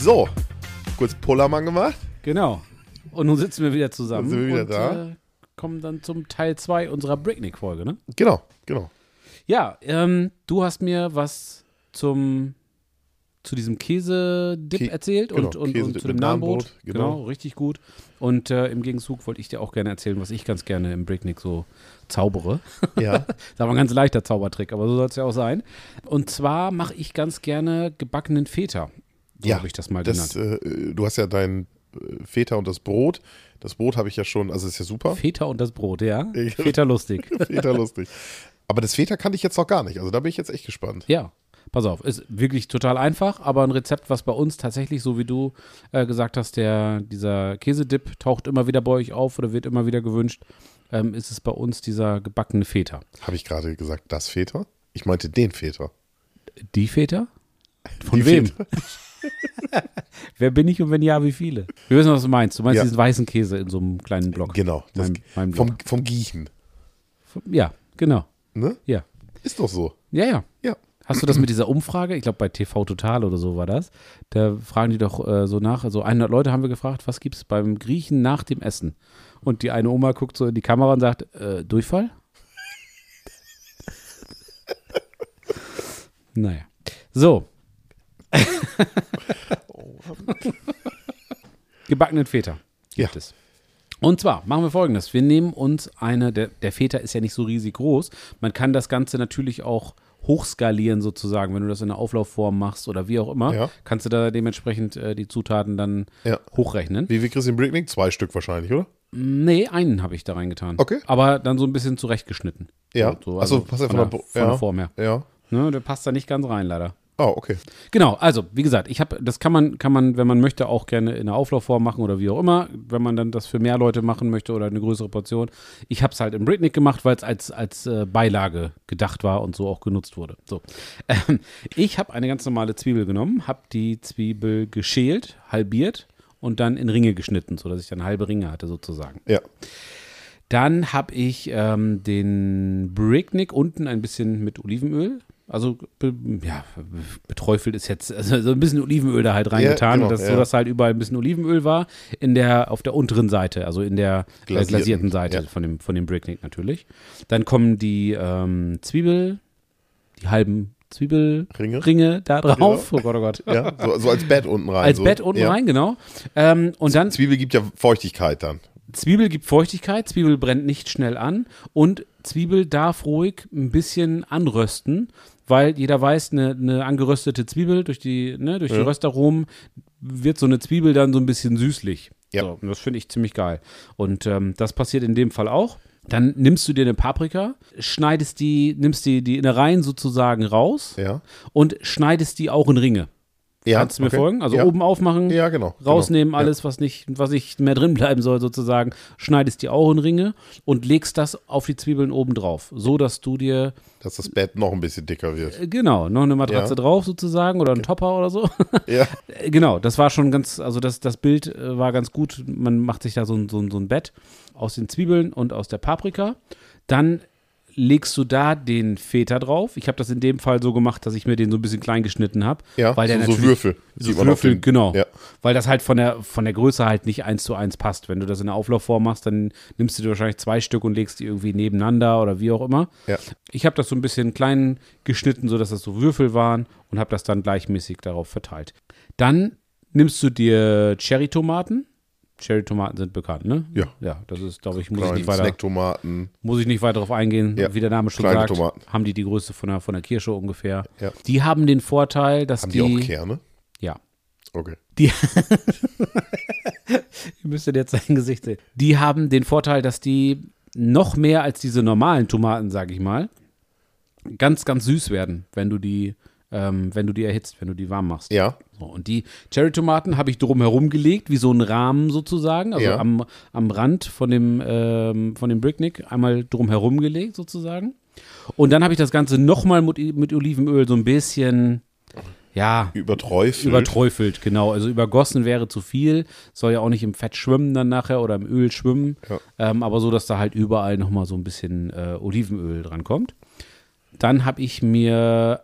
So, kurz Pullermann gemacht. Genau. Und nun sitzen wir wieder zusammen Dann sind wir wieder und da. Äh, kommen dann zum Teil 2 unserer Breakneck-Folge, ne? Genau, genau. Ja, ähm, du hast mir was zum zu diesem Käsedip Kä- erzählt und, genau, und, und Käsedip zu dem Nahenbrot. Genau. Genau. richtig gut. Und äh, im Gegenzug wollte ich dir auch gerne erzählen, was ich ganz gerne im Breakneck so zaubere. Ja, Das ist aber ein ganz leichter Zaubertrick, aber so soll es ja auch sein. Und zwar mache ich ganz gerne gebackenen Feta. So ja. habe ich das mal das, genannt. äh, du hast ja dein äh, Feta und das Brot. Das Brot habe ich ja schon, also ist ja super. Feta und das Brot, ja? Feta lustig. Feta lustig. Aber das Feta kannte ich jetzt noch gar nicht. Also da bin ich jetzt echt gespannt. Ja, pass auf, ist wirklich total einfach, aber ein Rezept, was bei uns tatsächlich, so wie du äh, gesagt hast, der, dieser Käsedip taucht immer wieder bei euch auf oder wird immer wieder gewünscht, ähm, ist es bei uns dieser gebackene Feta. Habe ich gerade gesagt, das Feta? Ich meinte den Feta. Die Feta? Von Die wem? Feta. Wer bin ich und wenn ja, wie viele? Wir wissen, was du meinst. Du meinst Ja. diesen weißen Käse in so einem kleinen Block. Genau. Mein, mein Block. vom, vom Giechen. ja, genau. Ne? Ja. Ist doch so. Ja, ja. Ja. Hast du das mit dieser Umfrage? Ich glaube, bei TV Total oder so war das. Da fragen die doch äh, so nach. Also 100 Leute haben wir gefragt, was gibt es beim Griechen nach dem Essen? Und die eine Oma guckt so in die Kamera und sagt, äh, Durchfall? naja. So. Gebackenen Feta gibt Ja. es. Und zwar machen wir folgendes: Wir nehmen uns eine, der, der Feta ist ja nicht so riesig groß. Man kann das Ganze natürlich auch hochskalieren, sozusagen, wenn du das in einer Auflaufform machst oder wie auch immer. Ja. Kannst du da dementsprechend äh, die Zutaten dann Ja. hochrechnen. Wie wie Christian Bricknick? Zwei Stück wahrscheinlich, oder? Nee, einen habe ich da reingetan. Okay. Aber dann so ein bisschen zurechtgeschnitten. Ja. So, so, Ach so, also passt ja von, der, der von der Form her. Ja. Ne, der passt da nicht ganz rein, leider. Oh, okay. Genau, also wie gesagt, ich habe, das kann man, kann man, wenn man möchte, auch gerne in einer Auflaufform machen oder wie auch immer, wenn man dann das für mehr Leute machen möchte oder eine größere Portion. Ich habe es halt im Britnick gemacht, weil es als, als äh, Beilage gedacht war und so auch genutzt wurde. So, ähm, ich habe eine ganz normale Zwiebel genommen, habe die Zwiebel geschält, halbiert und dann in Ringe geschnitten, sodass ich dann halbe Ringe hatte sozusagen. Ja. Dann habe ich ähm, den Bricknick unten ein bisschen mit Olivenöl. Also, be, ja, beträufelt ist jetzt, also so ein bisschen Olivenöl da halt reingetan, genau, dass, ja. so dass halt überall ein bisschen Olivenöl war, in der, auf der unteren Seite, also in der glasierten, Glasierten, äh, glasierten Seite ja. von, dem, von dem Bricknick natürlich. Dann kommen die ähm, Zwiebel, die halben Zwiebelringe Ringe? da drauf. Oh Gott, oh Gott. Ja. So, so als Bett unten rein. Als so. Bett unten ja. rein, genau. Ähm, und dann Zwiebel gibt ja Feuchtigkeit dann. Zwiebel gibt Feuchtigkeit, Zwiebel brennt nicht schnell an und Zwiebel darf ruhig ein bisschen anrösten, weil jeder weiß, eine, eine angeröstete Zwiebel durch die, ne, durch die Ja. Röstaromen wird so eine Zwiebel dann so ein bisschen süßlich. Ja. So, und das finde ich ziemlich geil. Und ähm, das passiert in dem Fall auch. Dann nimmst du dir eine Paprika, schneidest die, nimmst die, die Innereien sozusagen raus Ja. und schneidest die auch in Ringe. Ja. Kannst du mir okay. folgen? Also ja. oben aufmachen, Ja, genau. rausnehmen, genau. alles, was nicht, was nicht mehr drin bleiben soll, sozusagen, schneidest die auch in Ringe und legst das auf die Zwiebeln oben drauf, so dass du dir. Dass das Bett noch ein bisschen dicker wird. äh, genau, noch eine Matratze drauf sozusagen oder einen Topper oder so. Ja. Äh, genau, das war schon ganz, also das, das Bild äh, war ganz gut. Man macht sich da so ein, so, ein, so ein Bett aus den Zwiebeln und aus der Paprika. Dann legst du da den Feta drauf. Ich habe das in dem Fall so gemacht, dass ich mir den so ein bisschen klein geschnitten habe. Ja, weil der so, so natürlich- Würfel. So Würfel, genau. Ja. Weil das halt von der, von der Größe halt nicht eins zu eins passt. Wenn du das in der Auflaufform machst, dann nimmst du dir wahrscheinlich zwei Stück und legst die irgendwie nebeneinander oder wie auch immer. Ja. Ich habe das so ein bisschen klein geschnitten, sodass das so Würfel waren und habe das dann gleichmäßig darauf verteilt. Dann nimmst du dir Cherry-Tomaten. Cherry-Tomaten sind bekannt, ne? Ja. Ja, das ist, glaube ich, muss ich Kleine nicht weiter, Snacktomaten. muss ich nicht weiter darauf eingehen. Ja, Wie der Name schon kleine sagt, Tomaten. haben die die Größe von der, von der Kirsche ungefähr. Ja. Die haben den Vorteil, dass Haben die, auch Kerne? ja, Okay. die Ihr müsstet jetzt sein Gesicht sehen. Die haben den Vorteil, dass die noch mehr als diese normalen Tomaten, sag ich mal, ganz, ganz süß werden, wenn du die, ähm, wenn du die erhitzt, wenn du die warm machst. Ja. So, und die Cherry-Tomaten habe ich drumherum gelegt, wie so ein Rahmen sozusagen, also Ja. am, am Rand von dem, ähm, von dem Bricknick einmal drumherum gelegt sozusagen. Und dann habe ich das Ganze nochmal mit, mit Olivenöl so ein bisschen, ja, Überträufelt. Überträufelt, genau. Also übergossen wäre zu viel. Soll ja auch nicht im Fett schwimmen dann nachher oder im Öl schwimmen. Ja. Ähm, aber so, dass da halt überall nochmal so ein bisschen äh, Olivenöl dran kommt. Dann habe ich mir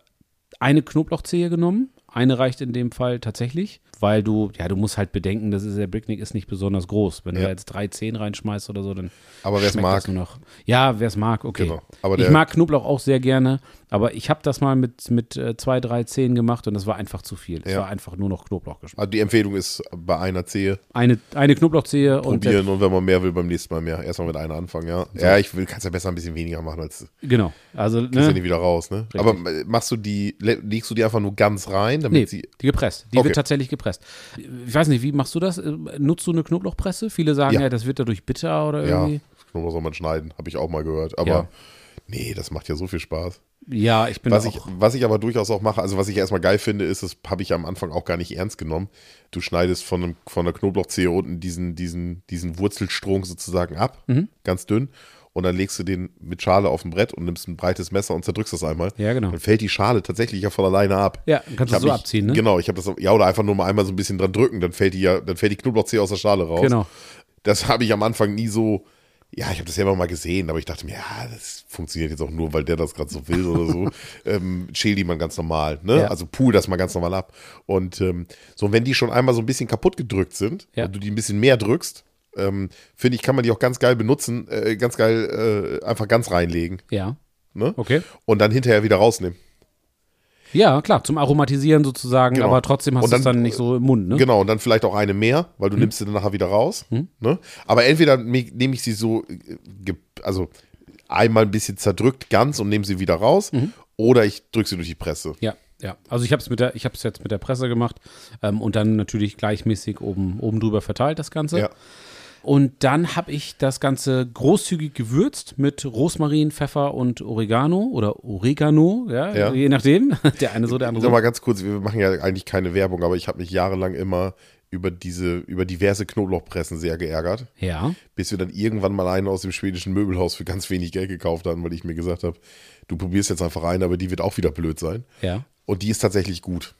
eine Knoblauchzehe genommen. Eine reicht in dem Fall tatsächlich. weil du, ja, du musst halt bedenken, das ist, der Bricknick ist nicht besonders groß. Wenn du Ja. da jetzt drei Zehen reinschmeißt oder so, dann Aber wer es mag, noch. Ja, wer es mag, okay. Genau. Aber ich mag Knoblauch auch sehr gerne, aber ich habe das mal mit, mit äh, zwei, drei Zehen gemacht und das war einfach zu viel. Es Ja. war einfach nur noch Knoblauchgeschmack. also die Empfehlung ist bei einer Zehe Eine, eine Knoblauchzehe probieren und wenn man mehr will, beim nächsten Mal mehr. Erstmal mit einer anfangen, ja. Ja, ich will, kannst ja besser ein bisschen weniger machen, als genau. Also, kriegst ja ne, nicht wieder raus, ne? Aber äh, machst du die, le- legst du die einfach nur ganz rein, damit Nee, sie. die gepresst. Die Okay. wird tatsächlich gepresst. Ich weiß nicht, wie machst du das? Äh, Nutzt du eine Knoblauchpresse? Viele sagen ja, Ja. das wird dadurch bitter oder Ja, irgendwie. Knoblauch soll man schneiden, habe ich auch mal gehört. Aber Ja. nee, das macht ja so viel Spaß. Ja, ich bin Was da ich, auch. was ich aber durchaus auch mache, also was ich erstmal geil finde, ist, das habe ich am Anfang auch gar nicht ernst genommen. Du schneidest von, einem, von der Knoblauchzehe unten diesen, diesen, diesen Wurzelstrunk sozusagen ab, Mhm. ganz dünn. Und dann legst du den mit Schale auf ein Brett und nimmst ein breites Messer und zerdrückst das einmal. Ja, genau. Dann fällt die Schale tatsächlich ja von alleine ab. Ja, kannst du so mich- abziehen, ne? Genau, ich habe das, ja, oder einfach nur mal einmal so ein bisschen dran drücken, dann fällt die ja, dann fällt die Knoblauchzehe aus der Schale raus. Genau. Das habe ich am Anfang nie so, ja, ich habe das ja immer mal gesehen, aber ich dachte mir, ja, das funktioniert jetzt auch nur, weil der das gerade so will oder so. ähm, schäl die man ganz normal, ne? Ja. Also pool das mal ganz normal ab. Und ähm, so, wenn die schon einmal so ein bisschen kaputt gedrückt sind Ja. und du die ein bisschen mehr drückst, ähm, finde ich, kann man die auch ganz geil benutzen, äh, ganz geil äh, einfach ganz reinlegen. Ja. Ne? Okay. Und dann hinterher wieder rausnehmen. Ja, klar, zum Aromatisieren sozusagen, Genau. aber trotzdem hast du es dann- nicht so im Mund, ne? Genau, und dann vielleicht auch eine mehr, weil du nimmst sie dann nachher wieder raus. Ne? Aber entweder nehme ich sie so, äh, also einmal ein bisschen zerdrückt ganz und nehme sie wieder raus, oder ich drücke sie durch die Presse. Ja, ja. Also ich habe es mit der, ich habe es jetzt mit der Presse gemacht ähm, und dann natürlich gleichmäßig oben, oben drüber verteilt das Ganze. Ja. Und dann habe ich das Ganze großzügig gewürzt mit Rosmarin, Pfeffer und Oregano oder Oregano, ja, Ja. je nachdem. Der eine so, der andere Sag so. mal ganz kurz, wir machen ja eigentlich keine Werbung, aber ich habe mich jahrelang immer über diese, über diverse Knoblauchpressen sehr geärgert, Ja, bis wir dann irgendwann mal eine aus dem schwedischen Möbelhaus für ganz wenig Geld gekauft haben, weil ich mir gesagt habe, du probierst jetzt einfach rein, aber die wird auch wieder blöd sein. ja, Und die ist tatsächlich gut.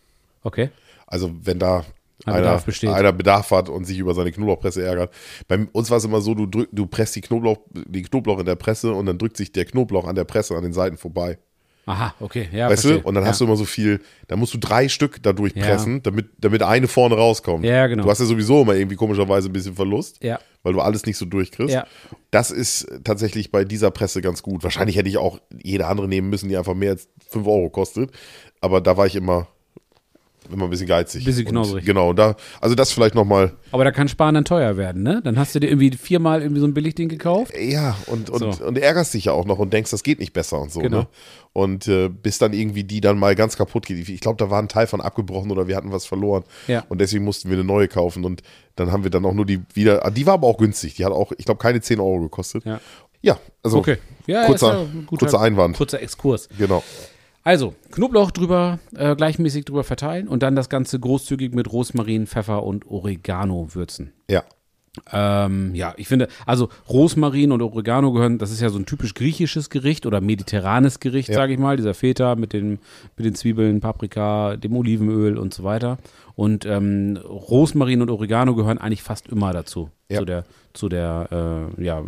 okay. Also wenn da Ein einer, Bedarf einer Bedarf hat und sich über seine Knoblauchpresse ärgert. Bei uns war es immer so, du, drück, du presst die Knoblauch, die Knoblauch in der Presse und dann drückt sich der Knoblauch an der Presse an den Seiten vorbei. Aha, okay, ja, weißt verstehe. du? Und dann ja. hast du immer so viel, da musst du drei Stück da durchpressen, Ja. damit, damit eine vorne rauskommt. Ja, genau. Du hast ja sowieso immer irgendwie komischerweise ein bisschen Verlust, Ja. weil du alles nicht so durchkriegst. Ja. Das ist tatsächlich bei dieser Presse ganz gut. Wahrscheinlich hätte ich auch jede andere nehmen müssen, die einfach mehr als 5 Euro kostet. Aber da war ich immer, immer ein bisschen geizig. Bisschen Und knausrig. Genau, und da, also das vielleicht nochmal, Aber da kann Sparen dann teuer werden, ne? Dann hast du dir irgendwie viermal irgendwie so ein Billigding gekauft. ja, und, und, So. und ärgerst dich ja auch noch und denkst, das geht nicht besser und so. Genau. Ne? Und äh, bis dann irgendwie die dann mal ganz kaputt geht. Ich glaube, da war ein Teil von abgebrochen oder wir hatten was verloren. Ja. Und deswegen mussten wir eine neue kaufen. Und dann haben wir dann auch nur die wieder, ah, die war aber auch günstig. Die hat auch, ich glaube, keine 10 Euro gekostet. Ja. Ja, also Okay. Ja, kurzer, ja ein kurzer Einwand. Kurzer Exkurs. Genau. Also, Knoblauch drüber, äh, gleichmäßig drüber verteilen und dann das Ganze großzügig mit Rosmarin, Pfeffer und Oregano würzen. Ja. Ähm, ja, ich finde, also Rosmarin und Oregano gehören, das ist ja so ein typisch griechisches Gericht oder mediterranes Gericht, Ja. sage ich mal. Dieser Feta mit den, mit den Zwiebeln, Paprika, dem Olivenöl und so weiter. Und ähm, Rosmarin und Oregano gehören eigentlich fast immer dazu. Ja. Zu der, zu der, äh, ja,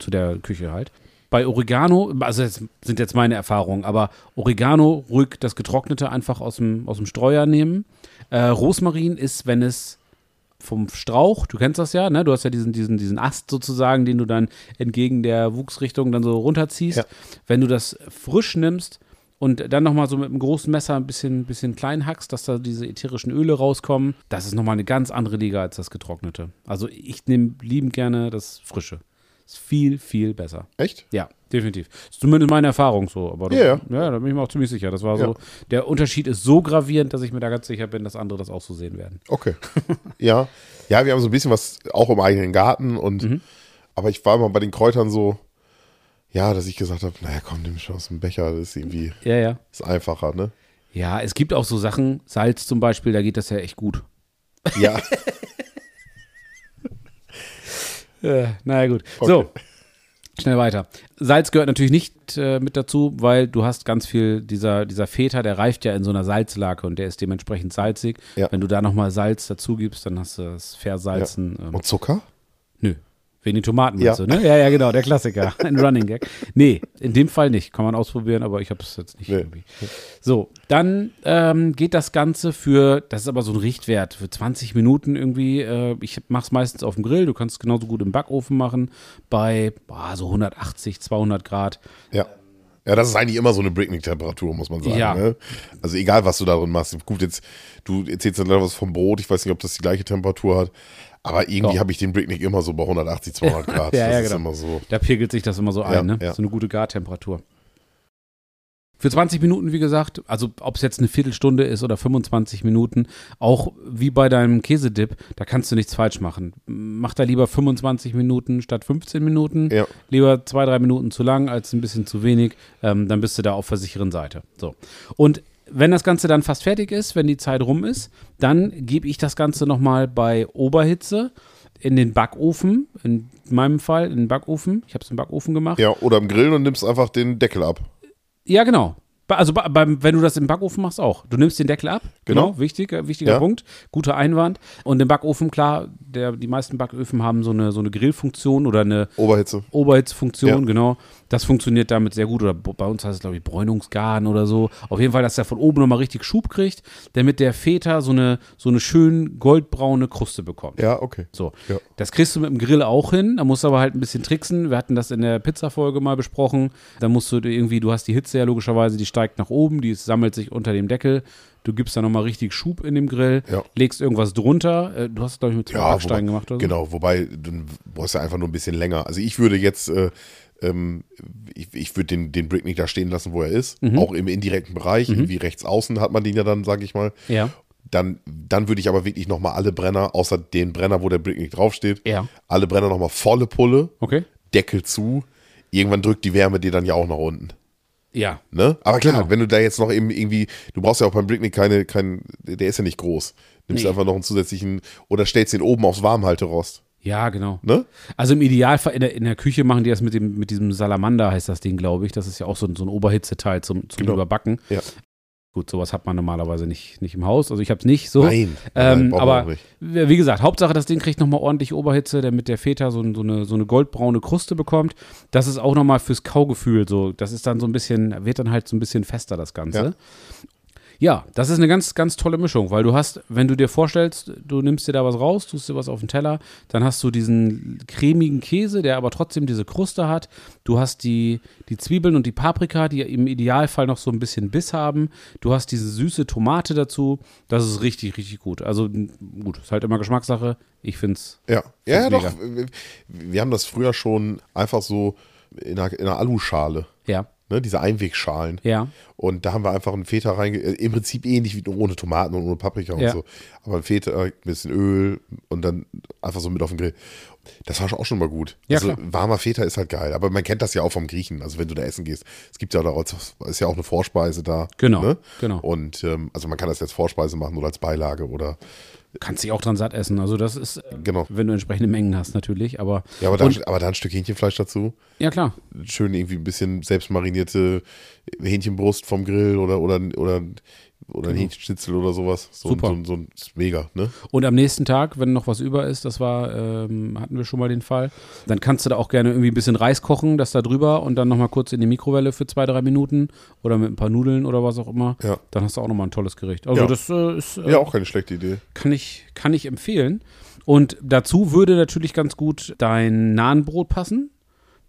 zu der Küche halt. Bei Oregano, also das sind jetzt meine Erfahrungen, aber Oregano ruhig das Getrocknete einfach aus dem, aus dem Streuer nehmen. Äh, Rosmarin ist, wenn es vom Strauch, du kennst das ja, ne? Du hast ja diesen, diesen, diesen Ast sozusagen, den du dann entgegen der Wuchsrichtung dann so runterziehst. Ja. Wenn du das frisch nimmst und dann nochmal so mit einem großen Messer ein bisschen, bisschen klein hackst, dass da diese ätherischen Öle rauskommen, das ist nochmal eine ganz andere Liga als das getrocknete. Also ich nehme liebend gerne das Frische. Ist viel, viel besser. Echt? Ja, definitiv. Ist zumindest meine Erfahrung so. Aber Ja, ja. ja, da bin ich mir auch ziemlich sicher. Das war Ja. so. Der Unterschied ist so gravierend, dass ich mir da ganz sicher bin, dass andere das auch so sehen werden. Okay. ja. Ja, wir haben so ein bisschen was auch im eigenen Garten und Mhm. aber ich war immer bei den Kräutern so, ja, dass ich gesagt habe, naja, komm, nimm schon aus dem Becher, das ist irgendwie Ja, ja. ist einfacher, ne? Ja, es gibt auch so Sachen, Salz zum Beispiel, da geht das ja echt gut. Ja. Äh, naja, gut. So, schnell weiter. Salz gehört natürlich nicht äh, mit dazu, weil du hast ganz viel, dieser, dieser Feta, der reift ja in so einer Salzlake und der ist dementsprechend salzig. Ja. Wenn du da nochmal Salz dazu gibst, dann hast du das Versalzen. Ähm, Und Zucker? Wegen den Tomaten, Ja. du, ne? Ja, ja, genau, der Klassiker. Ein Running Gag. Nee, in dem Fall nicht. Kann man ausprobieren, aber ich habe es jetzt nicht Nee. irgendwie. So, dann ähm, geht das Ganze für, das ist aber so ein Richtwert, für 20 Minuten irgendwie. Äh, ich mach's meistens auf dem Grill. Du kannst es genauso gut im Backofen machen. Bei boah, so 180, 200 Grad. Ja. Ja, das ist eigentlich immer so eine Bricknick-Temperatur, muss man sagen. Ja. Ne? Also egal, was du da drin machst. Gut, jetzt, du erzählst dann was vom Brot. Ich weiß nicht, ob das die gleiche Temperatur hat. Aber irgendwie habe ich den Bricknick immer so bei 180, 200 Grad. Ja, das ja, ist genau. immer so. Da pegelt sich das immer so ein, ne? So eine gute Gartemperatur. Für 20 Minuten, wie gesagt, also ob es jetzt eine Viertelstunde ist oder 25 Minuten, auch wie bei deinem Käsedip, da kannst du nichts falsch machen. Mach da lieber 25 Minuten statt 15 Minuten. Ja. Lieber zwei, drei Minuten zu lang als ein bisschen zu wenig. Ähm, dann bist du da auf der sicheren Seite. So. Und wenn das Ganze dann fast fertig ist, wenn die Zeit rum ist, dann gebe ich das Ganze nochmal bei Oberhitze in den Backofen. In meinem Fall in den Backofen. Ich habe es im Backofen gemacht. Ja, oder im Grill und nimmst einfach den Deckel ab. Ja, genau. Also beim, wenn du das im Backofen machst auch. Du nimmst den Deckel ab. Genau. wichtig, äh, wichtiger Ja. Punkt. Guter Einwand. Und im Backofen, klar, der, die meisten Backöfen haben so eine, so eine Grillfunktion oder eine Oberhitze. Oberhitzfunktion, Ja. genau. Das funktioniert damit sehr gut. Oder bei uns heißt es, glaube ich, Bräunungsgarn oder so. Auf jeden Fall, dass er von oben nochmal richtig Schub kriegt, damit der Feta so eine, so eine schön goldbraune Kruste bekommt. Ja, okay. So. Ja. Das kriegst du mit dem Grill auch hin. Da musst du aber halt ein bisschen tricksen. Wir hatten das in der Pizza-Folge mal besprochen. Da musst du irgendwie, du hast die Hitze ja logischerweise, die steigt nach oben, die sammelt sich unter dem Deckel. Du gibst da nochmal richtig Schub in dem Grill, Ja. legst irgendwas drunter. Äh, Du hast, glaube ich, mit zwei Ja, wobei, gemacht oder so. Genau, wobei, dann brauchst du einfach nur ein bisschen länger. Also ich würde jetzt, äh, ähm, ich, ich würde den, den Bricknick da stehen lassen, wo er ist. Mhm. Auch im indirekten Bereich, irgendwie rechts außen hat man den ja dann, sage ich mal. Ja. Dann, dann würde ich aber wirklich nochmal alle Brenner, außer den Brenner, wo der Bricknick draufsteht, Ja. alle Brenner nochmal volle Pulle, Okay. Deckel zu. Irgendwann drückt die Wärme dir dann ja auch nach unten. Ja. Ne? Aber klar, Genau. wenn du da jetzt noch eben irgendwie, du brauchst ja auch beim Bricknick keine, kein, der ist ja nicht groß. Nimmst Nee. einfach noch einen zusätzlichen oder stellst den oben aufs Warmhalterost. Ja, genau. Ne? Also im Idealfall in der, in der Küche machen die das mit, dem, mit diesem Salamander, heißt das Ding, glaube ich. Das ist ja auch so, ein- so ein Oberhitzeteil zum, zum Genau. Überbacken. Ja. Gut, sowas hat man normalerweise nicht, nicht im Haus. Also ich habe es nicht so. Nein, Ähm, nein, aber nicht. wie gesagt, Hauptsache, das Ding kriegt nochmal ordentlich Oberhitze, damit der Feta so, so, eine, so eine goldbraune Kruste bekommt. Das ist auch nochmal fürs Kaugefühl so. Das ist dann so ein bisschen, wird dann halt so ein bisschen fester, das Ganze. Ja. Ja, das ist eine ganz, ganz tolle Mischung, weil du hast, wenn du dir vorstellst, du nimmst dir da was raus, tust dir was auf den Teller, dann hast du diesen cremigen Käse, der aber trotzdem diese Kruste hat. Du hast die, die Zwiebeln und die Paprika, die im Idealfall noch so ein bisschen Biss haben. Du hast diese süße Tomate dazu. Das ist richtig, richtig gut. Also gut, ist halt immer Geschmackssache. Ich finde es. Ja, ja, ja doch. Wir- Wir haben das früher schon einfach so in einer, in einer Aluschale, Ja, ne? diese Einwegschalen. ja, Und da haben wir einfach einen Feta reinge... äh, Im Prinzip ähnlich wie ohne Tomaten und ohne Paprika und Ja. so. Aber ein Feta, ein bisschen Öl und dann einfach so mit auf den Grill. Das war auch schon mal gut. Ja, also klar. warmer Feta ist halt geil. Aber man kennt das ja auch vom Griechen. Also wenn du da essen gehst. Es gibt ja da auch, ist ja auch eine Vorspeise da. Genau, Ne? genau. Und ähm, also man kann das jetzt Vorspeise machen oder als Beilage oder kannst dich auch dran satt essen. Also das ist, äh, Genau. wenn du entsprechende Mengen hast natürlich. Aber Ja, aber dann, aber dann ein Stück Hähnchenfleisch dazu. ja klar, Schön irgendwie ein bisschen selbst marinierte Hähnchenbrust vom Grill oder, oder, oder, oder ein Hähnchenschnitzel oder sowas. So, Genau. Super. So, so, ein ist mega, ne? Und am nächsten Tag, wenn noch was über ist, das war, ähm, hatten wir schon mal den Fall, dann kannst du da auch gerne irgendwie ein bisschen Reis kochen, das da drüber und dann nochmal kurz in die Mikrowelle für zwei, drei Minuten oder mit ein paar Nudeln oder was auch immer. Ja. Dann hast du auch nochmal ein tolles Gericht. Also Ja. das äh, ist, äh, Ja, auch keine schlechte Idee. kann, ich, kann ich empfehlen. Und dazu würde natürlich ganz gut dein Nahenbrot passen,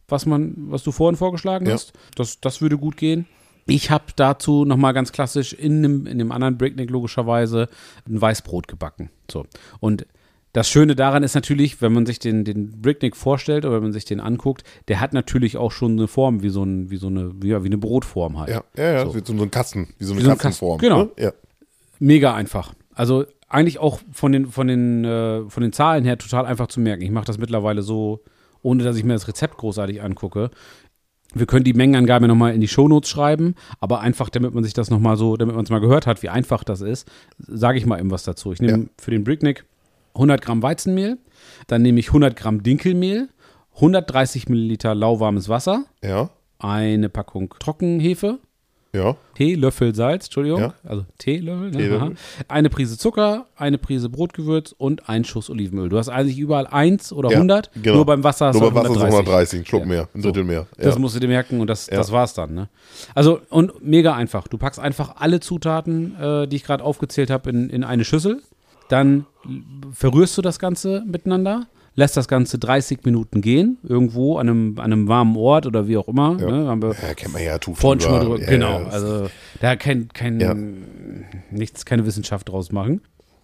was man, was du vorhin vorgeschlagen Ja. hast. Das, das würde gut gehen. Ich habe dazu nochmal ganz klassisch in einem, in dem anderen Breakneck logischerweise ein Weißbrot gebacken. So. Und das Schöne daran ist natürlich, wenn man sich den, den Bricknick vorstellt oder wenn man sich den anguckt, der hat natürlich auch schon eine Form wie so, ein, wie so eine, wie, ja, wie eine Brotform halt. Ja, ja, ja. So. So, so ein Kasten, wie so eine Wie so ein Katzenform. Kasten, genau. Ne? Ja. Mega einfach. Also eigentlich auch von den, von den, äh, von den Zahlen her total einfach zu merken. Ich mache das mittlerweile so, ohne dass ich mir das Rezept großartig angucke. Wir können die Mengenangabe nochmal in die Shownotes schreiben, aber einfach, damit man sich das nochmal so, damit man es mal gehört hat, wie einfach das ist, sage ich mal eben was dazu. Ich nehme Ja. für den Bricknick 100 Gramm Weizenmehl, dann nehme ich 100 Gramm Dinkelmehl, 130 Milliliter lauwarmes Wasser, Ja. eine Packung Trockenhefe, Ja. Teelöffel Salz, Entschuldigung, Ja. also Teelöffel, ne? Teelöffel. Eine Prise Zucker, eine Prise Brotgewürz und ein Schuss Olivenöl. Du hast eigentlich überall eins oder Ja, 100, genau. nur beim Wasser hast Nur du bei Wasser ist 130. 130, ein Schluck Ja. mehr, ein Drittel mehr. Das musst du dir merken und das, das war's dann. Ne? Also und mega einfach. Du packst einfach alle Zutaten, äh, die ich gerade aufgezählt habe, in, in eine Schüssel. Dann verrührst du das Ganze miteinander, lässt das Ganze 30 Minuten gehen, irgendwo an einem, an einem warmen Ort oder wie auch immer. Ne? Haben wir ja, kennt man ja, vorhin schon mal drüber. Ja, genau. ja, Also da kein, kein Ja. nichts, keine Wissenschaft draus machen.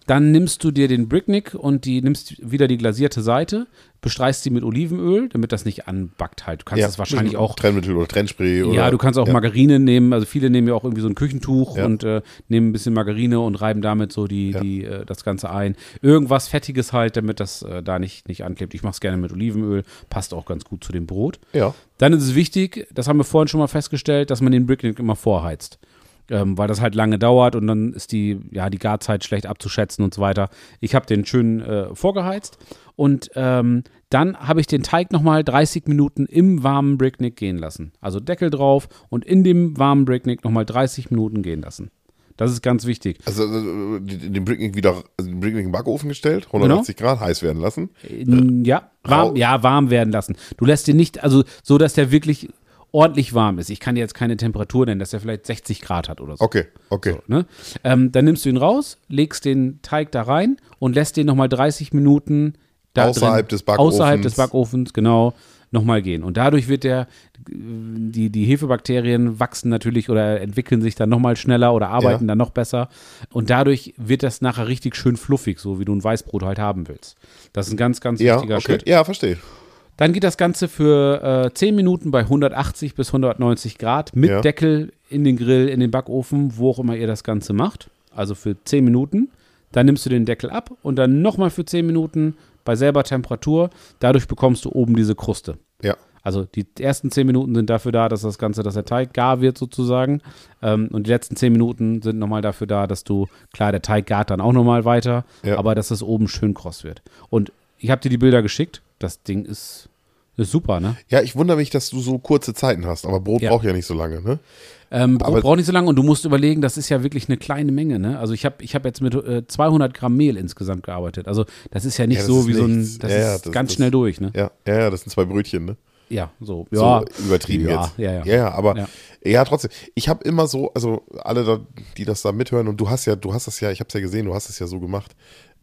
Dann nimmst du dir den Bricknick und die nimmst wieder die glasierte Seite, bestreichst sie mit Olivenöl, damit das nicht anbackt halt. Du kannst ja, das wahrscheinlich auch Trennmittel oder Trennspray. Oder, ja, du kannst auch ja. Margarine nehmen. Also viele nehmen ja auch irgendwie so ein Küchentuch Ja. und äh, nehmen ein bisschen Margarine und reiben damit so die, die, äh, das Ganze ein. Irgendwas Fettiges halt, damit das äh, da nicht, nicht anklebt. Ich mache es gerne mit Olivenöl, passt auch ganz gut zu dem Brot. Ja. Dann ist es wichtig, das haben wir vorhin schon mal festgestellt, dass man den Bricknick immer vorheizt. Ähm, weil das halt lange dauert und dann ist die, ja, die Garzeit schlecht abzuschätzen und so weiter. Ich habe den schön äh, vorgeheizt und ähm, dann habe ich den Teig nochmal 30 Minuten im warmen Bricknick gehen lassen. Also Deckel drauf und in dem warmen Bricknick nochmal 30 Minuten gehen lassen. Das ist ganz wichtig. Also äh, den Bricknick wieder, also den Bricknick in den Backofen gestellt, 180 Grad, heiß werden lassen. N- Ja, warm, ja, warm werden lassen. Du lässt den nicht, also so, dass der wirklich ordentlich warm ist. Ich kann dir jetzt keine Temperatur nennen, dass der vielleicht 60 Grad hat oder so. Okay, okay. Ne? Ähm, dann nimmst du ihn raus, legst den Teig da rein und lässt den nochmal 30 Minuten da Außerhalb drin, des Backofens. Außerhalb des Backofens, genau, nochmal gehen. Und dadurch wird der, die, die Hefebakterien wachsen natürlich oder entwickeln sich dann nochmal schneller oder arbeiten Ja. dann noch besser. Und dadurch wird das nachher richtig schön fluffig, so wie du ein Weißbrot halt haben willst. Das ist ein ganz, ganz Ja, wichtiger okay. Schritt. Ja, verstehe. Dann geht das Ganze für äh, 10 Minuten bei 180 bis 190 Grad mit Ja. Deckel in den Grill, in den Backofen, wo auch immer ihr das Ganze macht. Also für 10 Minuten. Dann nimmst du den Deckel ab und dann nochmal für 10 Minuten bei selber Temperatur. Dadurch bekommst du oben diese Kruste. Ja. Also die ersten 10 Minuten sind dafür da, dass das Ganze, dass der Teig gar wird sozusagen. Ähm, und die letzten 10 Minuten sind nochmal dafür da, dass du, klar, der Teig gart dann auch nochmal weiter, Ja. aber dass es oben schön kross wird. Und ich habe dir die Bilder geschickt. Das Ding ist, ist super, ne? Ja, ich wundere mich, dass du so kurze Zeiten hast, aber Brot Ja. braucht ja nicht so lange, ne? Ähm, Brot Aber- braucht nicht so lange und du musst überlegen, das ist ja wirklich eine kleine Menge. Ne? Also ich habe ich hab jetzt mit äh, 200 Gramm Mehl insgesamt gearbeitet. Also das ist ja nicht Ja, so wie so ein, nichts. das Ja, ist das- ganz das- schnell durch. Ne? Ja, ja, das sind zwei Brötchen, ne? Ja, so. Ja, so übertrieben ja, jetzt. Ja, ja. ja, ja, aber Ja. ja, trotzdem. Ich habe immer so, also alle, da, die das da mithören und du hast ja, du hast das ja, ich habe es ja gesehen, du hast es ja so gemacht.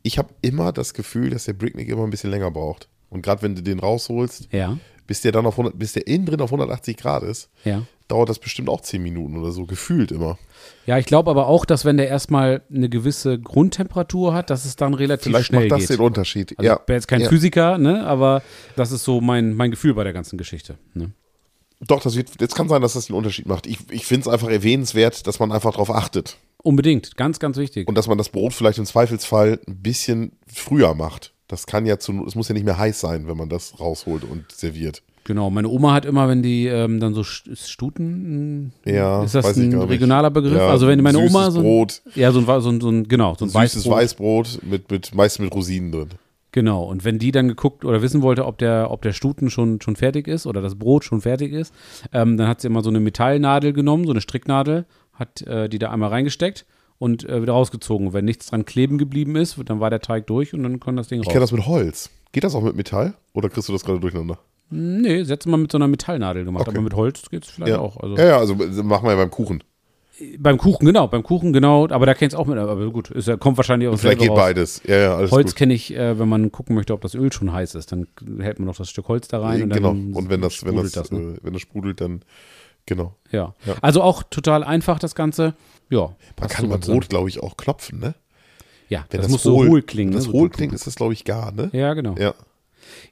Ich habe immer das Gefühl, dass der Bricknick immer ein bisschen länger braucht. Und gerade wenn du den rausholst, Ja, bis der dann auf 100, bis der innen drin auf 180 Grad ist, ja. dauert das bestimmt auch 10 Minuten oder so, gefühlt immer. Ja, ich glaube aber auch, dass wenn der erstmal eine gewisse Grundtemperatur hat, dass es dann relativ Vielleicht schnell macht das geht. den Unterschied. Also ja. ich bin jetzt kein ja. Physiker, ne? aber das ist so mein, mein Gefühl bei der ganzen Geschichte. Ne? Doch, das wird, jetzt kann sein, dass das den Unterschied macht. Ich, ich finde es einfach erwähnenswert, dass man einfach darauf achtet. Unbedingt, ganz, ganz wichtig. Und dass man das Brot vielleicht im Zweifelsfall ein bisschen früher macht. Das kann ja zu, es muss ja nicht mehr heiß sein, wenn man das rausholt und serviert. Genau, meine Oma hat immer, wenn die ähm, dann so Stuten, Ja, ist das ein gar nicht. regionaler Begriff? Ja, also wenn meine Oma so ein, Brot. ja so ein, so ein, so ein genau so ein Süßes Weißbrot, Weißbrot mit, mit meist mit Rosinen drin. genau. Und wenn die dann geguckt oder wissen wollte, ob der ob der Stuten schon schon fertig ist oder das Brot schon fertig ist, ähm, dann hat sie immer so eine Metallnadel genommen, so eine Stricknadel, hat äh, die da einmal reingesteckt und äh, wieder rausgezogen. Wenn nichts dran kleben geblieben ist, dann war der Teig durch und dann kann das Ding Ich raus. kenne das mit Holz. Geht das auch mit Metall? Oder kriegst du das gerade durcheinander? Nee, das du mal mit so einer Metallnadel gemacht, Okay. aber mit Holz geht's vielleicht Ja. auch. Also ja, ja, also äh, machen wir ja beim Kuchen. Beim Kuchen, genau, beim Kuchen, genau, aber da kennst du auch mit, aber gut, ist, kommt wahrscheinlich auch Vielleicht geht raus. beides. Ja, ja, alles Holz kenne ich, äh, wenn man gucken möchte, ob das Öl schon heiß ist, dann hält man noch das Stück Holz da rein und genau. Und wenn das, wenn das, sprudelt das, ne? äh, wenn das sprudelt, dann genau. ja. ja. Also auch total einfach das Ganze. Ja, Man kann beim Brot, glaube ich, auch klopfen, ne? Ja, Wenn das, muss so hohl klingen. Wenn ne? das so hohl klingt, ist das, glaube ich, gar, ne? Ja, genau. Ja.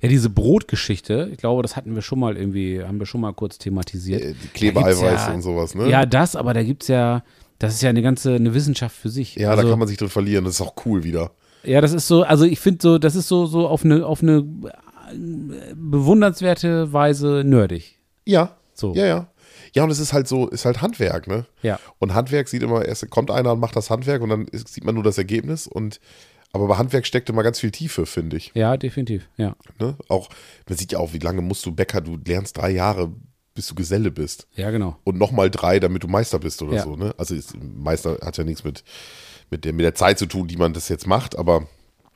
Ja, diese Brotgeschichte, ich glaube, das hatten wir schon mal irgendwie, haben wir schon mal kurz thematisiert. Äh, Klebeeiweiß ja- und sowas, ne? Ja, das, aber da gibt es ja, das ist ja eine ganze, eine Wissenschaft für sich. Ja, also, da kann man sich drin verlieren. Das ist auch cool wieder. Ja, das ist so, also ich finde so, das ist so, so auf eine, auf eine äh, bewundernswerte Weise nerdig. Ja. So. Ja, ja. Ja, und es ist halt so, ist halt Handwerk, ne? Ja. Und Handwerk sieht immer, erst kommt einer und macht das Handwerk und dann ist, sieht man nur das Ergebnis. Und aber bei Handwerk steckt immer ganz viel Tiefe, finde ich. Ja, definitiv, ja. Ne? Auch, man sieht ja auch, wie lange musst du Bäcker, du lernst drei Jahre bis du Geselle bist. Ja, genau. Und nochmal drei, damit du Meister bist oder Ja. so. Ne? Also ist, Meister hat ja nichts mit, mit, der, mit der Zeit zu tun, die man das jetzt macht, aber,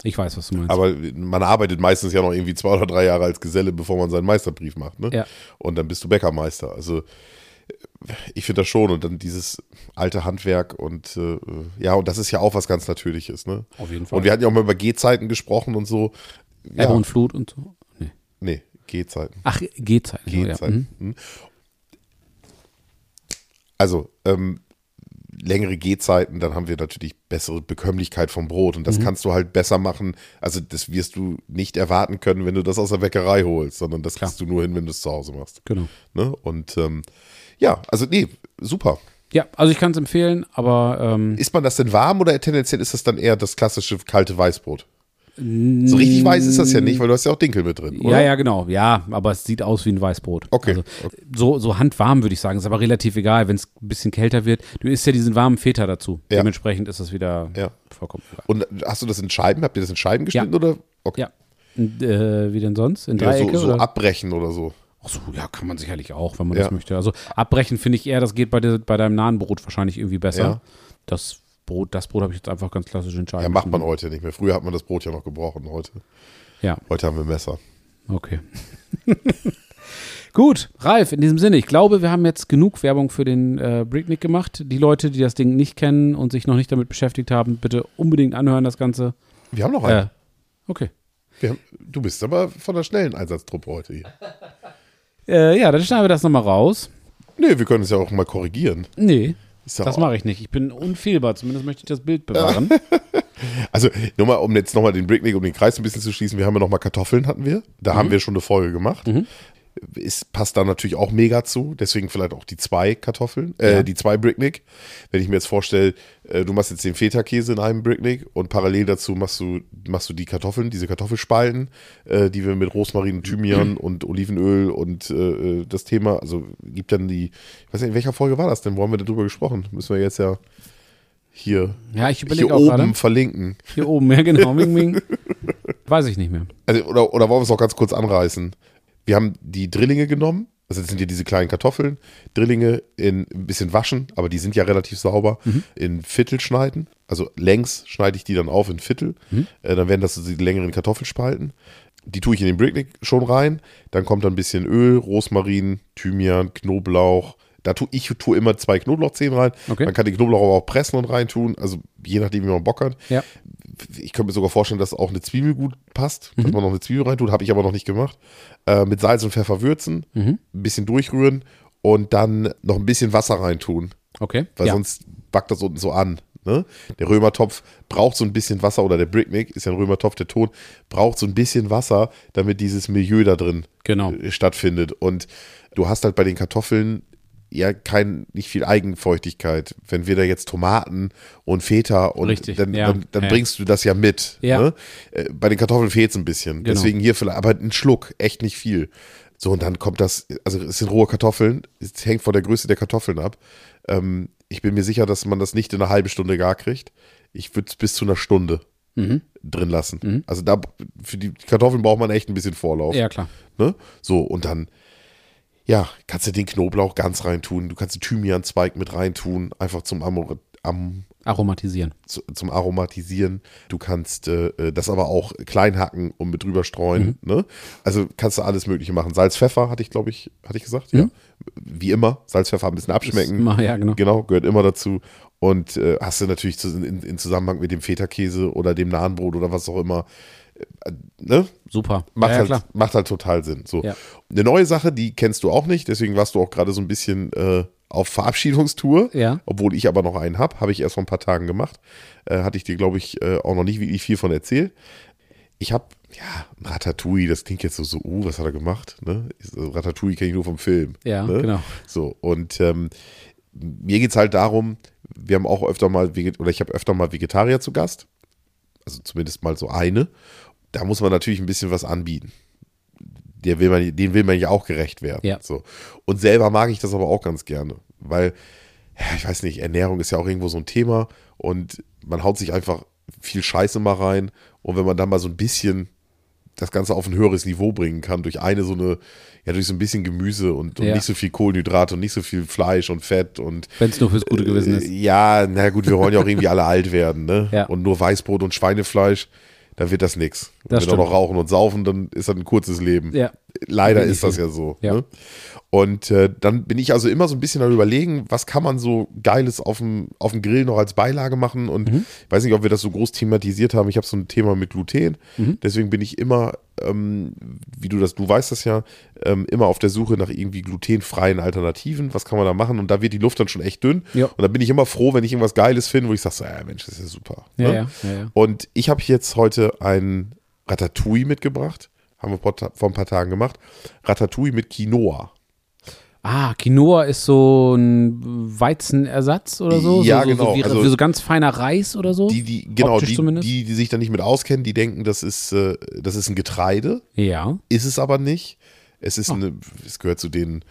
Ich weiß, was du meinst. aber man arbeitet meistens ja noch irgendwie zwei oder drei Jahre als Geselle, bevor man seinen Meisterbrief macht. Ne? Ja. Und dann bist du Bäckermeister. Also ich finde das schon. Und dann dieses alte Handwerk und äh, ja, und das ist ja auch was ganz Natürliches. Ne? Auf jeden Fall. Und wir hatten ja auch mal über Gehzeiten gesprochen und so. Ja, Ebbe und Flut und so. Nee. nee, Gehzeiten. Ach, Gehzeit. so, Ja. Gehzeiten. Mhm. Mhm. Also, ähm, längere Gehzeiten, dann haben wir natürlich bessere Bekömmlichkeit vom Brot und Mhm. das kannst du halt besser machen. Also, das wirst du nicht erwarten können, wenn du das aus der Bäckerei holst, sondern das kriegst du nur hin, wenn du es zu Hause machst. Genau. Ne? Und ähm, ja, also nee, super. Ja, also ich kann es empfehlen, aber ähm, Ist man das denn warm oder tendenziell ist das dann eher das klassische kalte Weißbrot? So richtig weiß ist das ja nicht, weil du hast ja auch Dinkel mit drin, oder? ja, ja, genau. Ja, aber es sieht aus wie ein Weißbrot. Okay. Also, so, so handwarm würde ich sagen, ist aber relativ egal, wenn es ein bisschen kälter wird. Du isst ja diesen warmen Feta dazu. Ja. Dementsprechend ist das wieder Ja. vollkommen egal. Und hast du das in Scheiben? Habt ihr das in Scheiben geschnitten oder? Okay. Ja. Und, äh, wie denn sonst? In Ja, Dreiecke? so, so oder? abbrechen oder so. Ach so, ja, kann man sicherlich auch, wenn man Ja. das möchte. Also abbrechen finde ich eher, das geht bei, der, bei deinem nahen Brot wahrscheinlich irgendwie besser. Ja. Das Brot, das Brot habe ich jetzt einfach ganz klassisch entscheiden. Ja, macht man heute nicht mehr. Früher hat man das Brot ja noch gebrochen. Heute, Ja, heute haben wir Messer. okay. Gut, Ralf, in diesem Sinne, ich glaube, wir haben jetzt genug Werbung für den äh, Bricknick gemacht. Die Leute, die das Ding nicht kennen und sich noch nicht damit beschäftigt haben, bitte unbedingt anhören, das Ganze. Wir haben noch einen. Äh, okay. Haben, du bist aber von der schnellen Einsatztruppe heute hier. Äh, ja, dann schneiden wir das nochmal raus. Nee, wir können es ja auch mal korrigieren. Nee, ja das mache ich nicht. Ich bin unfehlbar, zumindest möchte ich das Bild bewahren. Also, nur mal, um jetzt nochmal den Bricknick, um den Kreis ein bisschen zu schließen, wir haben ja nochmal Kartoffeln, hatten wir. Da haben wir schon eine Folge gemacht. Ist, passt da natürlich auch mega zu, deswegen vielleicht auch die zwei Kartoffeln, äh, Ja. die zwei Bricknick. Wenn ich mir jetzt vorstelle, äh, du machst jetzt den Feta-Käse in einem Bricknick und parallel dazu machst du, machst du die Kartoffeln, diese Kartoffelspalten, äh, die wir mit Rosmarin, Thymian und Olivenöl und äh, das Thema, also gibt dann die, ich weiß nicht, in welcher Folge war das denn? Wo haben wir darüber gesprochen? Müssen wir jetzt ja hier, Ja, ich hier überlege auch oben gerade. verlinken. Hier oben, ja genau. Ming, ming. Weiß ich nicht mehr. Also, oder, oder wollen wir es auch ganz kurz anreißen? Wir haben die Drillinge genommen, also das sind ja diese kleinen Kartoffeln, Drillinge in ein bisschen waschen, aber die sind ja relativ sauber, in Viertel schneiden. Also längs schneide ich die dann auf in Viertel. Äh, dann werden das so die längeren Kartoffelspalten. Die tue ich in den Bricknick schon rein. Dann kommt dann ein bisschen Öl, Rosmarin, Thymian, Knoblauch. Da tue ich tue immer zwei Knoblauchzehen rein. Okay. Man kann die Knoblauch aber auch pressen und reintun. Also je nachdem, wie man Bock hat Ja. ich könnte mir sogar vorstellen, dass auch eine Zwiebel gut passt, Mhm. dass man noch eine Zwiebel reintut, habe ich aber noch nicht gemacht. Äh, mit Salz und Pfeffer würzen, Mhm. ein bisschen durchrühren und dann noch ein bisschen Wasser reintun, Okay. weil ja. sonst backt das unten so an. Ne? Der Römertopf braucht so ein bisschen Wasser oder der Bricknick ist ja ein Römertopf, der Ton braucht so ein bisschen Wasser, damit dieses Milieu da drin Genau. äh, stattfindet. Und du hast halt bei den Kartoffeln ja kein, nicht viel Eigenfeuchtigkeit. Wenn wir da jetzt Tomaten und Feta und Richtig, dann, ja, dann, dann ja. bringst du das ja mit. Ja. Ne? Äh, Bei den Kartoffeln fehlt es ein bisschen. Genau. Deswegen hier vielleicht, aber ein Schluck, echt nicht viel. So, und dann kommt das, also es sind rohe Kartoffeln, es hängt von der Größe der Kartoffeln ab. Ähm, ich bin mir sicher, dass man das nicht in einer halben Stunde gar kriegt. Ich würde es bis zu einer Stunde Mhm. drin lassen. Also da, für die Kartoffeln braucht man echt ein bisschen Vorlauf. Ja, klar. Ne? So, und dann, ja, kannst du den Knoblauch ganz reintun. Du kannst den Thymianzweig mit reintun, einfach zum, Amor am, Aromatisieren. zu, zum Aromatisieren. Du kannst äh, äh, das aber auch klein hacken und mit drüber streuen. Ne? Also kannst du alles Mögliche machen. Salz, Pfeffer hatte ich, glaube ich, hatte ich gesagt. Ja. Wie immer. Salz, Pfeffer ein bisschen abschmecken. Ist- Ja, genau. Genau, gehört immer dazu. Und äh, hast du natürlich zu, in, in Zusammenhang mit dem Feta-Käse oder dem Nahenbrot oder was auch immer. Äh, ne? Super. Macht, ja, halt, klar. macht halt total Sinn. So. Ja. Eine neue Sache, die kennst du auch nicht, deswegen warst du auch gerade so ein bisschen äh, auf Verabschiedungstour. Ja. Obwohl ich aber noch einen habe, habe ich erst vor ein paar Tagen gemacht. Äh, hatte ich dir, glaube ich, äh, auch noch nicht wirklich viel von erzählt. Ich habe, ja, Ratatouille, das klingt jetzt so, so, uh, was hat er gemacht? Ne? Ratatouille kenne ich nur vom Film. Ja, ne? genau. So, und ähm, mir geht es halt darum, wir haben auch öfter mal, oder ich habe öfter mal Vegetarier zu Gast. Also zumindest mal so eine. Da muss man natürlich ein bisschen was anbieten. Der will man, den will man ja auch gerecht werden. Ja. So. Und selber mag ich das aber auch ganz gerne, weil, ja, ich weiß nicht, Ernährung ist ja auch irgendwo so ein Thema und man haut sich einfach viel Scheiße mal rein. Und wenn man dann mal so ein bisschen das Ganze auf ein höheres Niveau bringen kann durch eine so eine, ja, durch so ein bisschen Gemüse und, und Ja. nicht so viel Kohlenhydrate und nicht so viel Fleisch und Fett und Wenn es nur fürs gute Gewissen äh, ist. Ja, na gut, wir wollen ja auch irgendwie alle alt werden, ne? Ja. Und nur Weißbrot und Schweinefleisch, dann wird das nix. Wenn wir noch rauchen und saufen, dann ist das ein kurzes Leben. Ja. Leider ist das ja so. Ja. Ne? Und äh, dann bin ich also immer so ein bisschen am überlegen, was kann man so Geiles auf dem, auf dem Grill noch als Beilage machen. Und Mhm. ich weiß nicht, ob wir das so groß thematisiert haben. Ich habe so ein Thema mit Gluten. Mhm. Deswegen bin ich immer, ähm, wie du das, du weißt das ja, ähm, immer auf der Suche nach irgendwie glutenfreien Alternativen. Was kann man da machen? Und da wird die Luft dann schon echt dünn. Ja. Und da bin ich immer froh, wenn ich irgendwas Geiles finde, wo ich sage, so, ja, Mensch, das ist ja super. Ja, ne? ja. Und ich habe jetzt heute ein Ratatouille mitgebracht. Haben wir vor vor ein paar Tagen gemacht. Ratatouille mit Quinoa. Ah, Quinoa ist so ein Weizenersatz oder so? Ja, so, genau. So wie, Also- wie so ganz feiner Reis oder so? Die, die, genau, die, die, die sich da nicht mit auskennen, die denken, das ist, äh, das ist ein Getreide. ja. Ist es aber nicht. Es ist eine, es gehört zu den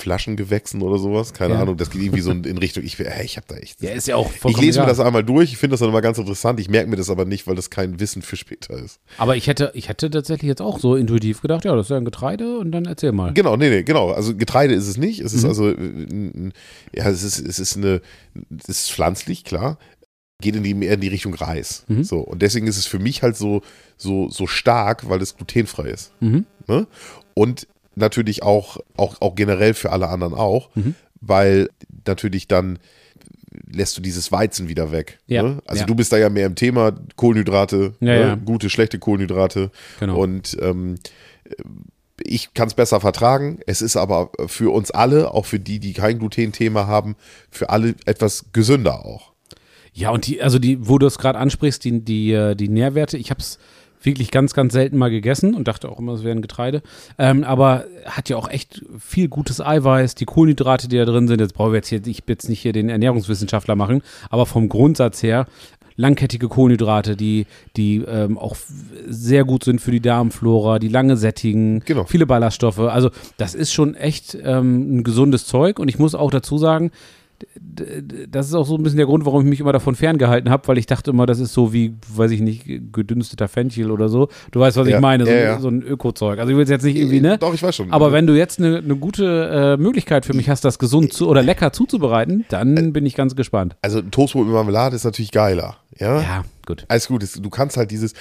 Flaschengewächsen oder sowas. Keine Ja. Ahnung. Das geht irgendwie so in Richtung, ich, hey, ich habe da echt. Ja, ist ja auch ich lese mir das einmal durch, ich finde das dann immer ganz interessant. Ich merke mir das aber nicht, weil das kein Wissen für später ist. Aber ich hätte, ich hätte tatsächlich jetzt auch so intuitiv gedacht, ja, das ist ja ein Getreide und dann erzähl mal. Genau, nee, nee, genau. Also Getreide ist es nicht. Es ist Mhm. also, äh, ja, es ist, es ist eine, es ist pflanzlich, klar. Geht in die, mehr in die Richtung Reis. Mhm. So. Und deswegen ist es für mich halt so, so, so stark, weil es glutenfrei ist. Mhm. Ne? Und natürlich auch, auch, auch generell für alle anderen auch, Mhm. weil natürlich dann lässt du dieses Weizen wieder weg. Ja, Ne? Also ja. du bist da ja mehr im Thema Kohlenhydrate, Ja, ne? gute, schlechte Kohlenhydrate. Genau. Und ähm, ich kann es besser vertragen. Es ist aber für uns alle, auch für die, die kein Gluten-Thema haben, für alle etwas gesünder auch. Ja, und die, also die, wo du es gerade ansprichst, die, die, äh, die Nährwerte, ich habe es wirklich ganz, ganz selten mal gegessen und dachte auch immer, es wäre ein Getreide. Ähm, aber hat ja auch echt viel gutes Eiweiß, die Kohlenhydrate, die da drin sind. Jetzt brauchen wir jetzt hier, ich will jetzt nicht hier den Ernährungswissenschaftler machen, aber vom Grundsatz her langkettige Kohlenhydrate, die, die ähm, auch sehr gut sind für die Darmflora, die lange sättigen, Genau. viele Ballaststoffe. Also das ist schon echt ähm, ein gesundes Zeug und ich muss auch dazu sagen, das ist auch so ein bisschen der Grund, warum ich mich immer davon ferngehalten habe, weil ich dachte immer, das ist so wie, weiß ich nicht, gedünsteter Fenchel oder so. Du weißt, was Ja, ich meine, so, ja, ja. so ein Öko-Zeug. Also ich will es jetzt nicht irgendwie, ne? Doch, ich weiß schon. Aber wenn du jetzt eine, eine gute äh, Möglichkeit für mich hast, das gesund zu oder lecker zuzubereiten, dann bin ich ganz gespannt. also ein Toastbrot mit Marmelade ist natürlich geiler. Ja, Ja, gut. alles gut. Du kannst halt dieses,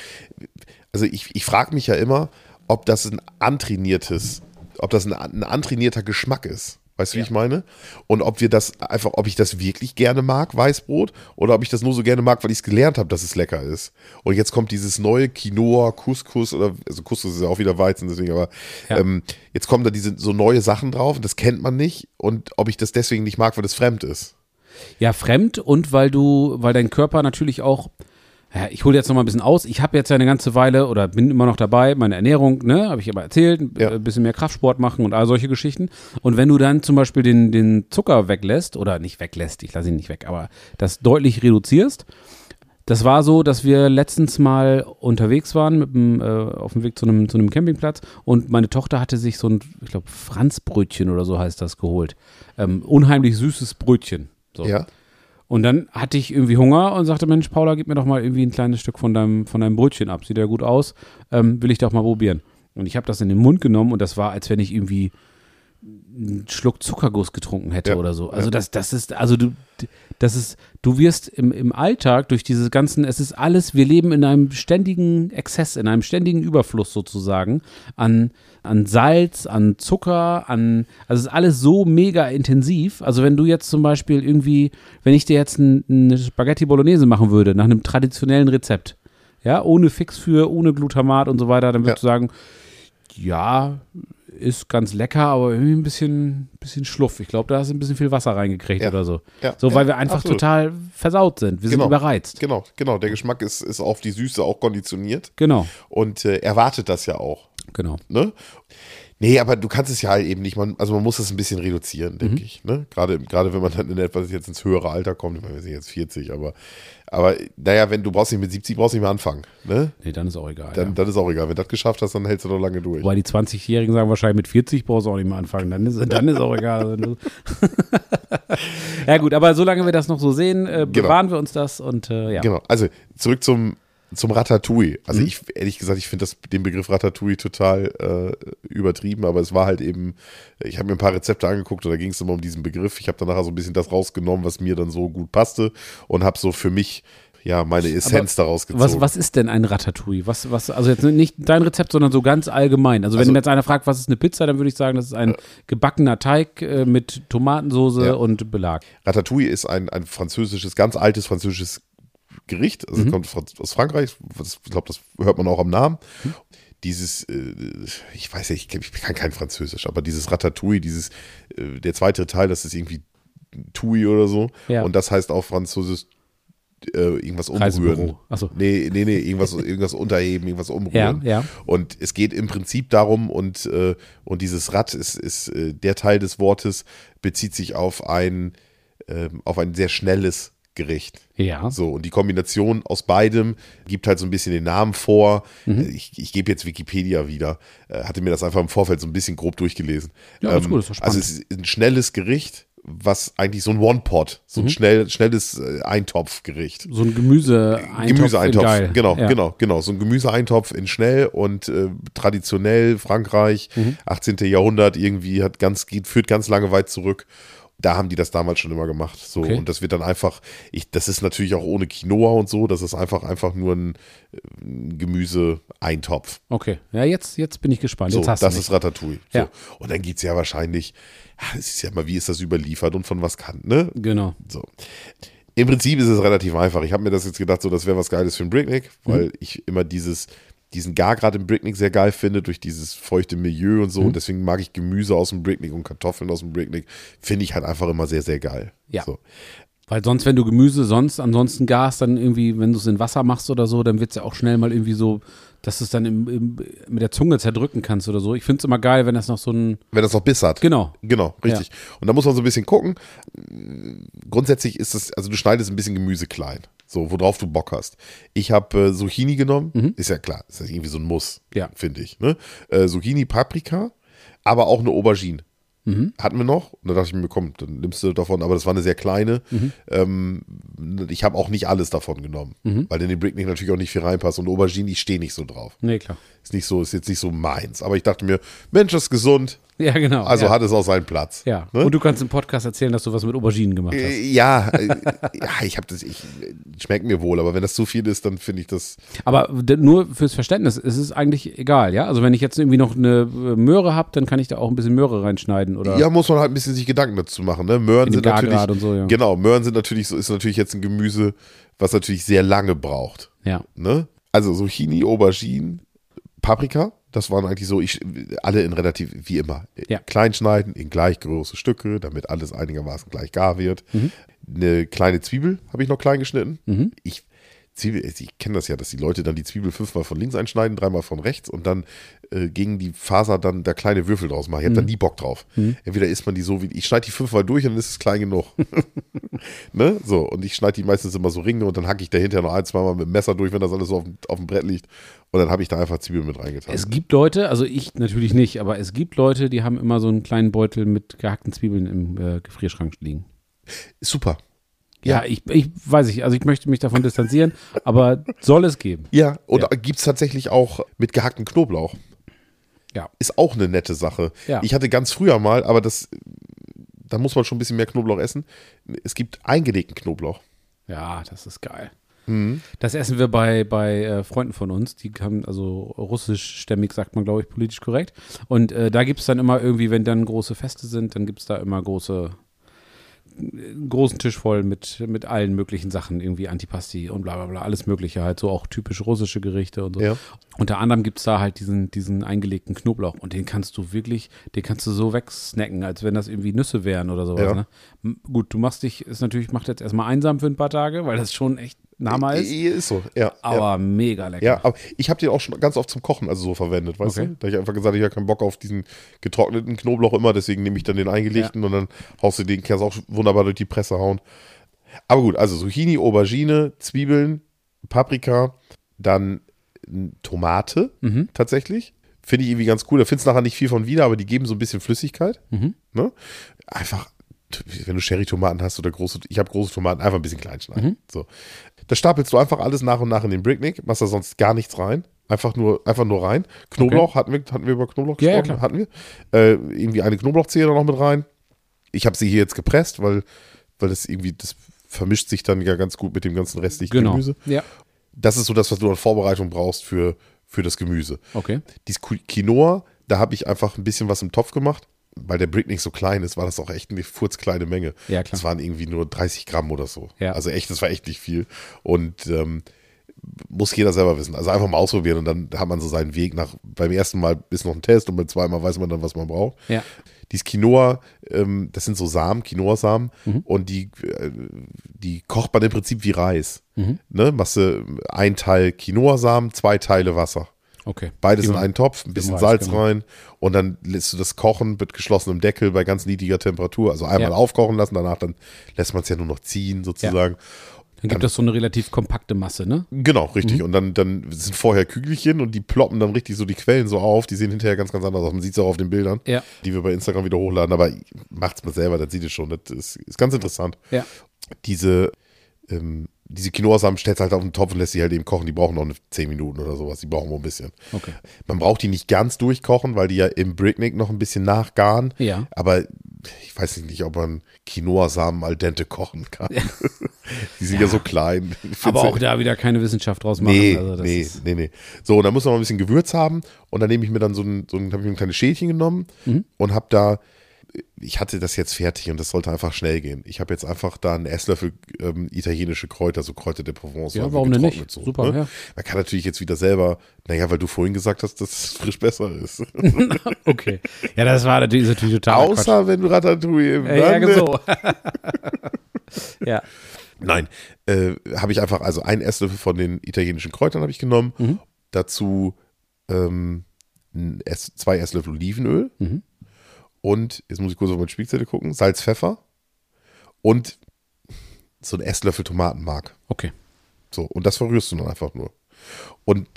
also ich, ich frage mich ja immer, ob das ein antrainiertes, ob das ein, ein antrainierter Geschmack ist. Weißt du, wie ich meine? Und ob wir das einfach, ob ich das wirklich gerne mag, Weißbrot, oder ob ich das nur so gerne mag, weil ich es gelernt habe, dass es lecker ist. Und jetzt kommt dieses neue Quinoa, Couscous, oder, also Couscous ist ja auch wieder Weizen, deswegen, aber Ja. ähm, jetzt kommen da diese so neue Sachen drauf das kennt man nicht. Und ob ich das deswegen nicht mag, weil das fremd ist. Ja, fremd und weil du, weil dein Körper natürlich auch, ja, ich hole jetzt noch mal ein bisschen aus. Ich habe jetzt ja eine ganze Weile oder bin immer noch dabei, meine Ernährung, ne, habe ich aber erzählt, ein Ja. bisschen mehr Kraftsport machen und all solche Geschichten. Und wenn du dann zum Beispiel den, den Zucker weglässt oder nicht weglässt, ich lasse ihn nicht weg, aber das deutlich reduzierst, das war so, dass wir letztens mal unterwegs waren mit dem, äh, auf dem Weg zu einem, zu einem Campingplatz und meine Tochter hatte sich so ein, ich glaube, Franzbrötchen oder so heißt das geholt. Ähm, unheimlich süßes Brötchen. So. Ja. Und dann hatte ich irgendwie Hunger und sagte, Mensch, Paula, gib mir doch mal irgendwie ein kleines Stück von deinem, von deinem Brötchen ab. Sieht ja gut aus. Ähm, will ich doch mal probieren. Und ich habe das in den Mund genommen und das war, als wenn ich irgendwie einen Schluck Zuckerguss getrunken hätte Ja, oder so. Also ja. das, das ist, also du, das ist, du wirst im, im Alltag durch diese ganzen, es ist alles, wir leben in einem ständigen Exzess, in einem ständigen Überfluss sozusagen an, an Salz, an Zucker, an, also es ist alles so mega intensiv. Also wenn du jetzt zum Beispiel irgendwie, wenn ich dir jetzt ein, eine Spaghetti Bolognese machen würde, nach einem traditionellen Rezept, ja, ohne Fix für, ohne Glutamat und so weiter, dann würdest du sagen, ja, ist ganz lecker, aber irgendwie ein bisschen, bisschen schluff. Ich glaube, da hast du ein bisschen viel Wasser reingekriegt Ja. oder so. Ja. So, Ja, weil wir einfach absolut. total versaut sind. Wir Genau. sind überreizt. Genau, genau. Der Geschmack ist, ist auf die Süße auch konditioniert Genau, und äh, erwartet das ja auch. genau. Ne? Nee, aber du kannst es ja halt eben nicht, man, also man muss das ein bisschen reduzieren, Mhm. denke ich. Ne? Gerade, gerade wenn man dann in etwas jetzt ins höhere Alter kommt, ich meine, wir sind jetzt 40, aber, aber naja, wenn du brauchst nicht mit 70, brauchst nicht mehr anfangen. Ne? Nee, dann ist auch egal. Dann, ja. dann ist auch egal. Wenn du das geschafft hast, dann hältst du noch lange durch. Wobei die 20-Jährigen sagen wahrscheinlich mit 40 brauchst du auch nicht mehr anfangen. Dann ist, dann ist auch egal. ja gut, aber solange wir das noch so sehen, äh, Genau. bewahren wir uns das und äh, ja. Genau. Also zurück zum, zum Ratatouille. Also Mhm. ich, ehrlich gesagt, ich finde den Begriff Ratatouille total äh, übertrieben, aber es war halt eben, ich habe mir ein paar Rezepte angeguckt und da ging es immer um diesen Begriff. Ich habe dann nachher so ein bisschen das rausgenommen, was mir dann so gut passte und habe so für mich ja meine Essenz daraus gezogen. Was, was ist denn ein Ratatouille? Was, was, also jetzt nicht dein Rezept, sondern so ganz allgemein. Also wenn Also- mir jetzt einer fragt, was ist eine Pizza, dann würde ich sagen, das ist ein gebackener Teig äh, mit Tomatensoße Ja. und Belag. Ratatouille ist ein, ein französisches, ganz altes französisches Gericht. Also es kommt aus Frankreich. Ich glaube, das hört man auch am Namen. Dieses, äh, ich weiß ja, ich, ich kann kein Französisch, aber dieses Ratatouille, dieses, äh, der zweite Teil, das ist irgendwie Tui oder so. Ja. Und das heißt auf Französisch äh, irgendwas umrühren. Achso. Nee, nee, nee, irgendwas, irgendwas unterheben, irgendwas Ja, umrühren. ja. Und es geht im Prinzip darum, und, äh, und dieses Rad ist, ist äh, der Teil des Wortes, bezieht sich auf ein, ähm, auf ein sehr schnelles Gericht. Ja. So, und die Kombination aus beidem gibt halt so ein bisschen den Namen vor. Mhm. Ich, ich gebe jetzt Wikipedia wieder. Äh, Hatte mir das einfach im Vorfeld so ein bisschen grob durchgelesen. Ja, ist gut, das doch also es ist ein schnelles Gericht, was eigentlich so ein One-Pot, so Mhm. ein schnell, schnelles äh, Eintopfgericht. So ein Gemüse Gemüseeintopf, geil. genau, ja. genau, genau. So ein Gemüseeintopf in schnell und äh, traditionell Frankreich, Mhm. 18. Jahrhundert irgendwie hat ganz, geht, führt ganz lange weit zurück. Da haben die das damals schon immer gemacht. So, Okay. und das wird dann einfach, ich, das ist natürlich auch ohne Quinoa und so, das ist einfach, einfach nur ein, äh, ein Gemüseeintopf. Okay. Ja, jetzt, jetzt bin ich gespannt. So, das du ist Ratatouille. So. Ja. Und dann geht es ja wahrscheinlich, es ist ja mal, wie ist das überliefert und von was kann, ne? mich. Genau. So. Im Prinzip ist es relativ einfach. Ich habe mir das jetzt gedacht, so das wäre was Geiles für einen Bricknick, weil Mhm. ich immer dieses, diesen Gargrad im Bricknick sehr geil finde, durch dieses feuchte Milieu und so. Mhm. Und deswegen mag ich Gemüse aus dem Bricknick und Kartoffeln aus dem Bricknick. Finde ich halt einfach immer sehr, sehr geil. Ja. So. Weil sonst, wenn du Gemüse sonst, ansonsten Gas, dann irgendwie, wenn du es in Wasser machst oder so, dann wird es ja auch schnell mal irgendwie so, dass du es dann im, im, mit der Zunge zerdrücken kannst oder so. Ich finde es immer geil, wenn das noch so ein. Wenn das noch Biss hat. Genau. Genau, richtig. Und da muss man so ein bisschen gucken. Grundsätzlich ist es, also du schneidest ein bisschen Gemüse klein, so worauf du Bock hast. Ich habe äh, Zucchini genommen, ist ja klar, ist ja irgendwie so ein Muss, Mhm. Ja. finde ich. Ne? Äh, Zucchini, Paprika, aber auch eine Aubergine. Mhm. Hatten wir noch. Und da dachte ich mir, komm, dann nimmst du davon, aber das war eine sehr kleine. Mhm. Ähm, ich habe auch nicht alles davon genommen, Mhm. weil in den Bricknick natürlich auch nicht viel reinpasst. Und Aubergine, ich stehe nicht so drauf. Nee, klar. Ist nicht so, ist jetzt nicht so meins. Aber ich dachte mir, Mensch, das ist gesund, Ja, genau. also ja. hat es auch seinen Platz. Ja. Ne? Und du kannst im Podcast erzählen, dass du was mit Auberginen gemacht hast. Äh, Ja, äh, ja, ich habe das, ich schmeckt mir wohl, aber wenn das zu viel ist, dann finde ich das. Aber nur fürs Verständnis, es ist eigentlich egal, ja? Also wenn ich jetzt irgendwie noch eine äh, Möhre habe, dann kann ich da auch ein bisschen Möhre reinschneiden oder Ja, muss man halt ein bisschen sich Gedanken dazu machen. Ne? Möhren sind natürlich, Gargrad und so, ja. genau, Möhren sind natürlich so, ist natürlich jetzt ein Gemüse, was natürlich sehr lange braucht. ja. Ne? Also Zucchini, Aubergine, Paprika, das waren eigentlich so, ich, alle in relativ, wie immer, Ja. klein schneiden, in gleich große Stücke, damit alles einigermaßen gleich gar wird. Mhm. Eine kleine Zwiebel habe ich noch klein geschnitten. Ich, Zwiebel, ich kenne das ja, dass die Leute dann die Zwiebel fünfmal von links einschneiden, dreimal von rechts und dann äh, gegen die Faser dann da kleine Würfel draus machen. Ich habe Mhm. da nie Bock drauf. Entweder isst man die so wie, ich schneide die fünfmal durch und dann ist es klein genug. ne? So, und ich schneide die meistens immer so Ringe und dann hacke ich dahinter noch ein, zweimal mit dem Messer durch, wenn das alles so auf, dem- auf dem Brett liegt. Und dann habe ich da einfach Zwiebeln mit reingetan. Es gibt Leute, also ich natürlich nicht, aber es gibt Leute, die haben immer so einen kleinen Beutel mit gehackten Zwiebeln im äh, Gefrierschrank liegen. Super. Ja, ich, ich weiß nicht, also ich möchte mich davon distanzieren, aber soll es geben. Ja, und Ja. gibt es tatsächlich auch mit gehacktem Knoblauch. Ja. Ist auch eine nette Sache. Ja. Ich hatte ganz früher mal, aber das, da muss man schon ein bisschen mehr Knoblauch essen. Es gibt eingelegten Knoblauch. Ja, das ist geil. Das essen wir bei, bei äh, Freunden von uns, die haben, also russischstämmig sagt man, glaube ich, politisch korrekt. Und äh, da gibt es dann immer irgendwie, wenn dann große Feste sind, dann gibt es da immer große, einen großen Tisch voll mit, mit allen möglichen Sachen, irgendwie Antipasti und bla bla bla, alles Mögliche halt, so auch typisch russische Gerichte und so. Ja. Unter anderem gibt es da halt diesen, diesen eingelegten Knoblauch und den kannst du wirklich, den kannst du so wegsnacken, als wenn das irgendwie Nüsse wären oder sowas. Ja. Ne? Gut, du machst dich, ist natürlich, macht jetzt erstmal einsam für ein paar Tage, weil das schon echt Nama ist, Ist, so, ja. aber ja. mega lecker. Ja, aber ich habe den auch schon ganz oft zum Kochen also so verwendet, weißt Okay. du? Da ich einfach gesagt habe, ich habe keinen Bock auf diesen getrockneten Knoblauch immer, deswegen nehme ich dann den eingelegten und dann haust du den, kannst auch wunderbar durch die Presse hauen. Aber gut, also Zucchini, Aubergine, Zwiebeln, Paprika, dann Tomate Mhm. tatsächlich. Finde ich irgendwie ganz cool. Da findest du nachher nicht viel von wieder, aber die geben so ein bisschen Flüssigkeit. Mhm. Ne? Einfach, wenn du Cherry-Tomaten hast oder große, ich habe große Tomaten, einfach ein bisschen klein schneiden. Mhm. So. Das stapelst du einfach alles nach und nach in den Bricknick, machst da sonst gar nichts rein. Einfach nur, einfach nur rein. Knoblauch, hatten, wir, hatten wir über Knoblauch Ja, ja, gesprochen? klar. hatten wir. Äh, irgendwie eine Knoblauchzehe da noch mit rein. Ich habe sie hier jetzt gepresst, weil, weil das irgendwie, das vermischt sich dann ja ganz gut mit dem ganzen restlichen Genau. Gemüse. Ja. Das ist so das, was du an Vorbereitung brauchst für, für das Gemüse. Okay. Dieses Qui- Quinoa, da habe ich einfach ein bisschen was im Topf gemacht. Weil der Brick nicht so klein ist, war das auch echt eine furzkleine Menge. Ja, klar. Das waren irgendwie nur 30 Gramm oder so. Ja. Also echt, das war echt nicht viel. Und ähm, muss jeder selber wissen. Also einfach mal ausprobieren und dann hat man so seinen Weg nach, beim ersten Mal ist noch ein Test und beim zweiten Mal weiß man dann, was man braucht. Ja. Dieses Quinoa, ähm, das sind so Samen, Quinoa-Samen Mhm. und die, äh, die kocht man im Prinzip wie Reis. Mhm. Ne? Machst du ein Teil Quinoa-Samen, zwei Teile Wasser. Okay. Beides in Immer- einen Topf, ein bisschen Salz genau. rein und dann lässt du das kochen mit geschlossenem Deckel bei ganz niedriger Temperatur. Also einmal Ja. aufkochen lassen, danach dann lässt man es ja nur noch ziehen sozusagen. Dann gibt es so eine relativ kompakte Masse, ne? Genau, Mhm. richtig. Und dann, dann sind vorher Kügelchen und die ploppen dann richtig so die Quellen so auf. Die sehen hinterher ganz, ganz anders aus. Man sieht es auch auf den Bildern, Ja. die wir bei Instagram wieder hochladen. Aber macht's mal selber, das sieht es schon. Das ist, ist ganz interessant. Ja. Diese, ähm, diese Quinoa-Samen stellst halt auf den Topf und lässt sie halt eben kochen. Die brauchen noch eine 10 Minuten oder sowas. Die brauchen wohl ein bisschen. Okay. Man braucht die nicht ganz durchkochen, weil die ja im Bricknick noch ein bisschen nachgaren. Ja. Aber ich weiß nicht, ob man Quinoa-Samen al dente kochen kann. die sind ja, so klein. Aber auch da wieder keine Wissenschaft draus machen. Nee, also nee, nee, nee. So, und dann muss man mal ein bisschen Gewürz haben. Und dann nehme ich mir dann so ein, so ein, habe ich mir ein kleines Schälchen genommen Mhm. und habe da, ich hatte das jetzt fertig und das sollte einfach schnell gehen. Ich habe jetzt einfach da einen Esslöffel ähm, italienische Kräuter, so Kräuter der Provence. Ja, warum denn nicht? So, Super, ne? ja. Man kann natürlich jetzt wieder selber, naja, weil du vorhin gesagt hast, dass es frisch besser ist. Okay. Ja, das war natürlich, natürlich total Außer wenn du Ratatouille im Äh, ja, so. ja. Nein, äh, habe ich einfach, also ein Esslöffel von den italienischen Kräutern habe ich genommen. Mhm. Dazu ähm, ein Ess, zwei Esslöffel Olivenöl. Mhm. Und, jetzt muss ich kurz auf meine Spielzettel gucken, Salz, Pfeffer und so ein Esslöffel Tomatenmark. Okay. So, und das verrührst du dann einfach nur. Und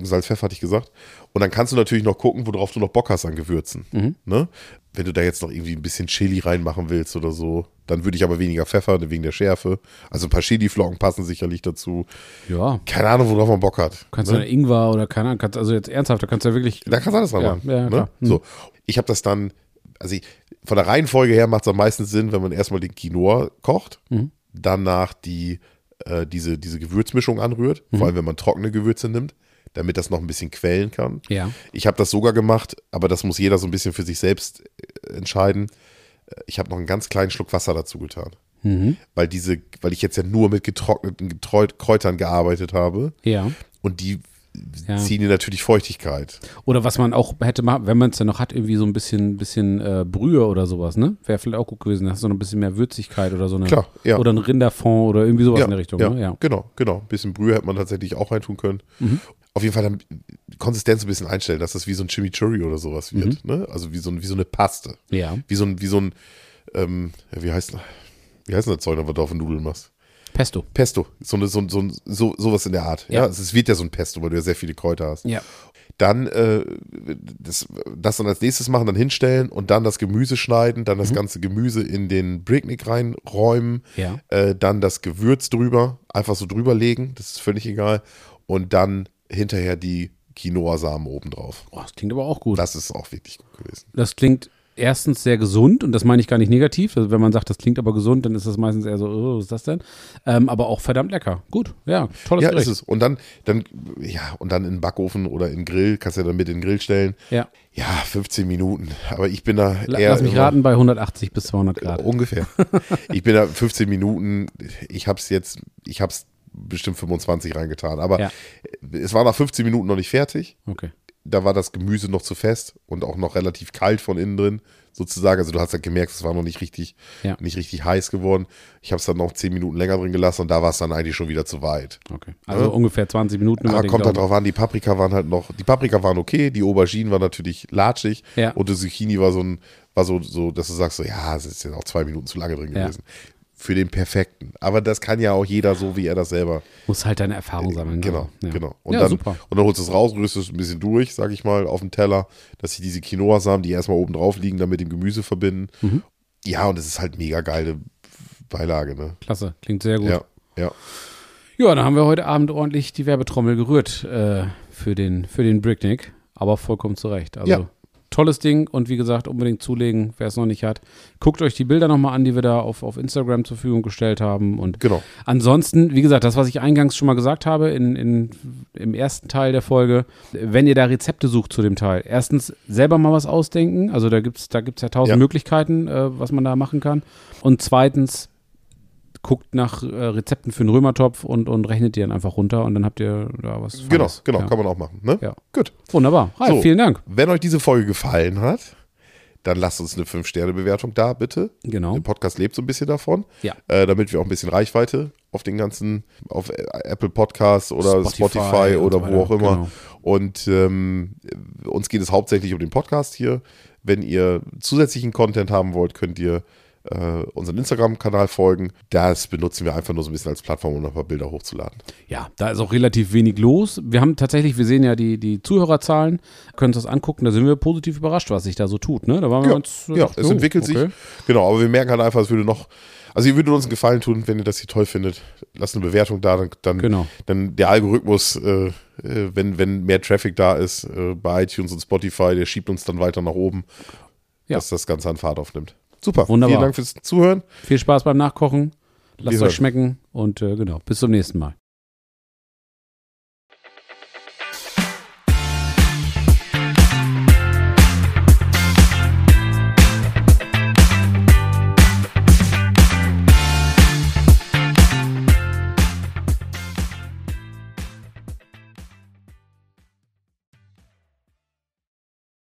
Salz, Pfeffer hatte ich gesagt. Und dann kannst du natürlich noch gucken, worauf du noch Bock hast an Gewürzen. Mhm. Ne? Wenn du da jetzt noch irgendwie ein bisschen Chili reinmachen willst oder so, dann würde ich aber weniger Pfeffer wegen der Schärfe. Also ein paar Chili-Flocken passen sicherlich dazu. Ja. Keine Ahnung, worauf man Bock hat. Kannst du ne? eine Ingwer oder keine Ahnung, kannst, also jetzt ernsthaft, da kannst du ja wirklich. Da kannst du alles dran Ja, machen. ja, ne? klar. Hm. So. Ich habe das dann, also ich, von der Reihenfolge her macht es am meisten Sinn, wenn man erstmal den Quinoa kocht, Mhm. danach die, äh, diese, diese Gewürzmischung anrührt, Mhm. vor allem wenn man trockene Gewürze nimmt, damit das noch ein bisschen quellen kann. Ja. Ich habe das sogar gemacht, aber das muss jeder so ein bisschen für sich selbst äh, entscheiden. Äh, Ich habe noch einen ganz kleinen Schluck Wasser dazu getan. Mhm. Weil diese, weil ich jetzt ja nur mit getrockneten Kräutern gearbeitet habe Ja. und die Ja. ziehen dir natürlich Feuchtigkeit. Oder was man auch hätte machen, wenn man es ja noch hat, irgendwie so ein bisschen, bisschen äh, Brühe oder sowas, ne? Wäre vielleicht auch gut gewesen. Da hast du noch ein bisschen mehr Würzigkeit oder so eine. Klar, ja. Oder ein Rinderfond oder irgendwie sowas ja, in der Richtung, ja, ne? Ja. Genau, genau. Ein bisschen Brühe hätte man tatsächlich auch reintun können. Mhm. Auf jeden Fall dann die Konsistenz ein bisschen einstellen, dass das wie so ein Chimichurri oder sowas wird. Mhm. Ne? Also wie so, ein, wie so eine Paste. Ja. Wie so ein, wie so ein, ähm, wie heißt, wie heißt das Zeug, was du auf den Nudeln machst? Pesto. Pesto, so, eine, so, so, so sowas in der Art. Ja, Ja. es wird ja so ein Pesto, weil du ja sehr viele Kräuter hast. Ja. Dann äh, das, das dann als nächstes machen, dann hinstellen und dann das Gemüse schneiden, dann Mhm. das ganze Gemüse in den Bricknick reinräumen, Ja. äh, dann das Gewürz drüber, einfach so drüber legen, das ist völlig egal. Und dann hinterher die Quinoa-Samen oben drauf. Oh, das klingt aber auch gut. Das ist auch wirklich gut gewesen. Das klingt erstens sehr gesund und das meine ich gar nicht negativ. Also wenn man sagt, das klingt aber gesund, dann ist das meistens eher so, oh, was ist das denn? Ähm, aber auch verdammt lecker. Gut, ja, tolles Ja, Gericht. ist es. Und dann, dann, ja, und dann in den Backofen oder in den Grill, kannst du ja dann mit in den Grill stellen. Ja. Ja, 15 Minuten. Aber ich bin da eher. Lass mich immer- raten, bei 180 bis 200 Grad. Ungefähr. ich bin da 15 Minuten, ich habe es jetzt, ich habe es bestimmt 25 reingetan, aber Ja. es war nach 15 Minuten noch nicht fertig. Okay. Da war das Gemüse noch zu fest und auch noch relativ kalt von innen drin, sozusagen. Also du hast ja gemerkt, es war noch nicht richtig, Ja. nicht richtig heiß geworden. Ich habe es dann noch 10 Minuten länger drin gelassen und da war es dann eigentlich schon wieder zu weit. Okay. Also Ja. ungefähr 20 Minuten. Aber kommt halt drauf an, die Paprika waren halt noch, die Paprika waren okay, die Auberginen waren natürlich latschig Ja. und die Zucchini war so ein, war so, so, dass du sagst, so, ja, es ist jetzt auch zwei Minuten zu lange drin Ja. gewesen. Für den perfekten. Aber das kann ja auch jeder so, wie er das selber. Muss halt deine Erfahrung sammeln. Genau, ja. genau. Und, ja, dann, super. und dann holst du es raus, rührst es ein bisschen durch, sag ich mal, auf dem Teller, dass sich diese Quinoa-Samen, die erstmal oben drauf liegen, dann mit dem Gemüse verbinden. Mhm. Ja, und es ist halt mega geile Beilage, ne? Klasse, klingt sehr gut. Ja, ja. Ja, dann haben wir heute Abend ordentlich die Werbetrommel gerührt äh, für den, für den Bricknick. Aber vollkommen zu Recht. Also Ja. Tolles Ding und wie gesagt, unbedingt zulegen, wer es noch nicht hat. Guckt euch die Bilder nochmal an, die wir da auf, auf Instagram zur Verfügung gestellt haben. Und Genau. ansonsten, wie gesagt, das, was ich eingangs schon mal gesagt habe in, in, im ersten Teil der Folge, wenn ihr da Rezepte sucht zu dem Teil, erstens selber mal was ausdenken. Also da gibt es da gibt's ja tausend Ja. Möglichkeiten, äh, was man da machen kann. Und zweitens, guckt nach äh, Rezepten für einen Römertopf und, und rechnet die dann einfach runter und dann habt ihr da was. Genau, Feines. genau, Ja. kann man auch machen. Ne? Ja. Gut. Wunderbar. Ralf, So. vielen Dank. Wenn euch diese Folge gefallen hat, dann lasst uns eine 5-Sterne-Bewertung da, bitte. Genau. Der Podcast lebt so ein bisschen davon. Ja. Äh, damit wir auch ein bisschen Reichweite auf den ganzen, auf äh, Apple Podcasts oder Spotify Spotify, oder so wo auch immer. Genau. Und ähm, uns geht es hauptsächlich um den Podcast hier. Wenn ihr zusätzlichen Content haben wollt, könnt ihr äh, unseren Instagram-Kanal folgen. Das benutzen wir einfach nur so ein bisschen als Plattform, um noch ein paar Bilder hochzuladen. Ja, da ist auch relativ wenig los. Wir haben tatsächlich, wir sehen ja die, die Zuhörerzahlen, können uns das angucken, da sind wir positiv überrascht, was sich da so tut. Ne? Da waren wir Ja, ganz, ja dachten, es oh, entwickelt okay. sich. Genau, aber wir merken halt einfach, es würde noch, also ihr würdet uns einen Gefallen tun, wenn ihr das hier toll findet. Lasst eine Bewertung da, dann, dann, Genau. dann der Algorithmus, äh, äh, wenn, wenn mehr Traffic da ist äh, bei iTunes und Spotify, der schiebt uns dann weiter nach oben, Ja. dass das Ganze an Fahrt aufnimmt. Super, Wunderbar. vielen Dank fürs Zuhören. Viel Spaß beim Nachkochen. Lasst euch schmecken und äh, genau, bis zum nächsten Mal.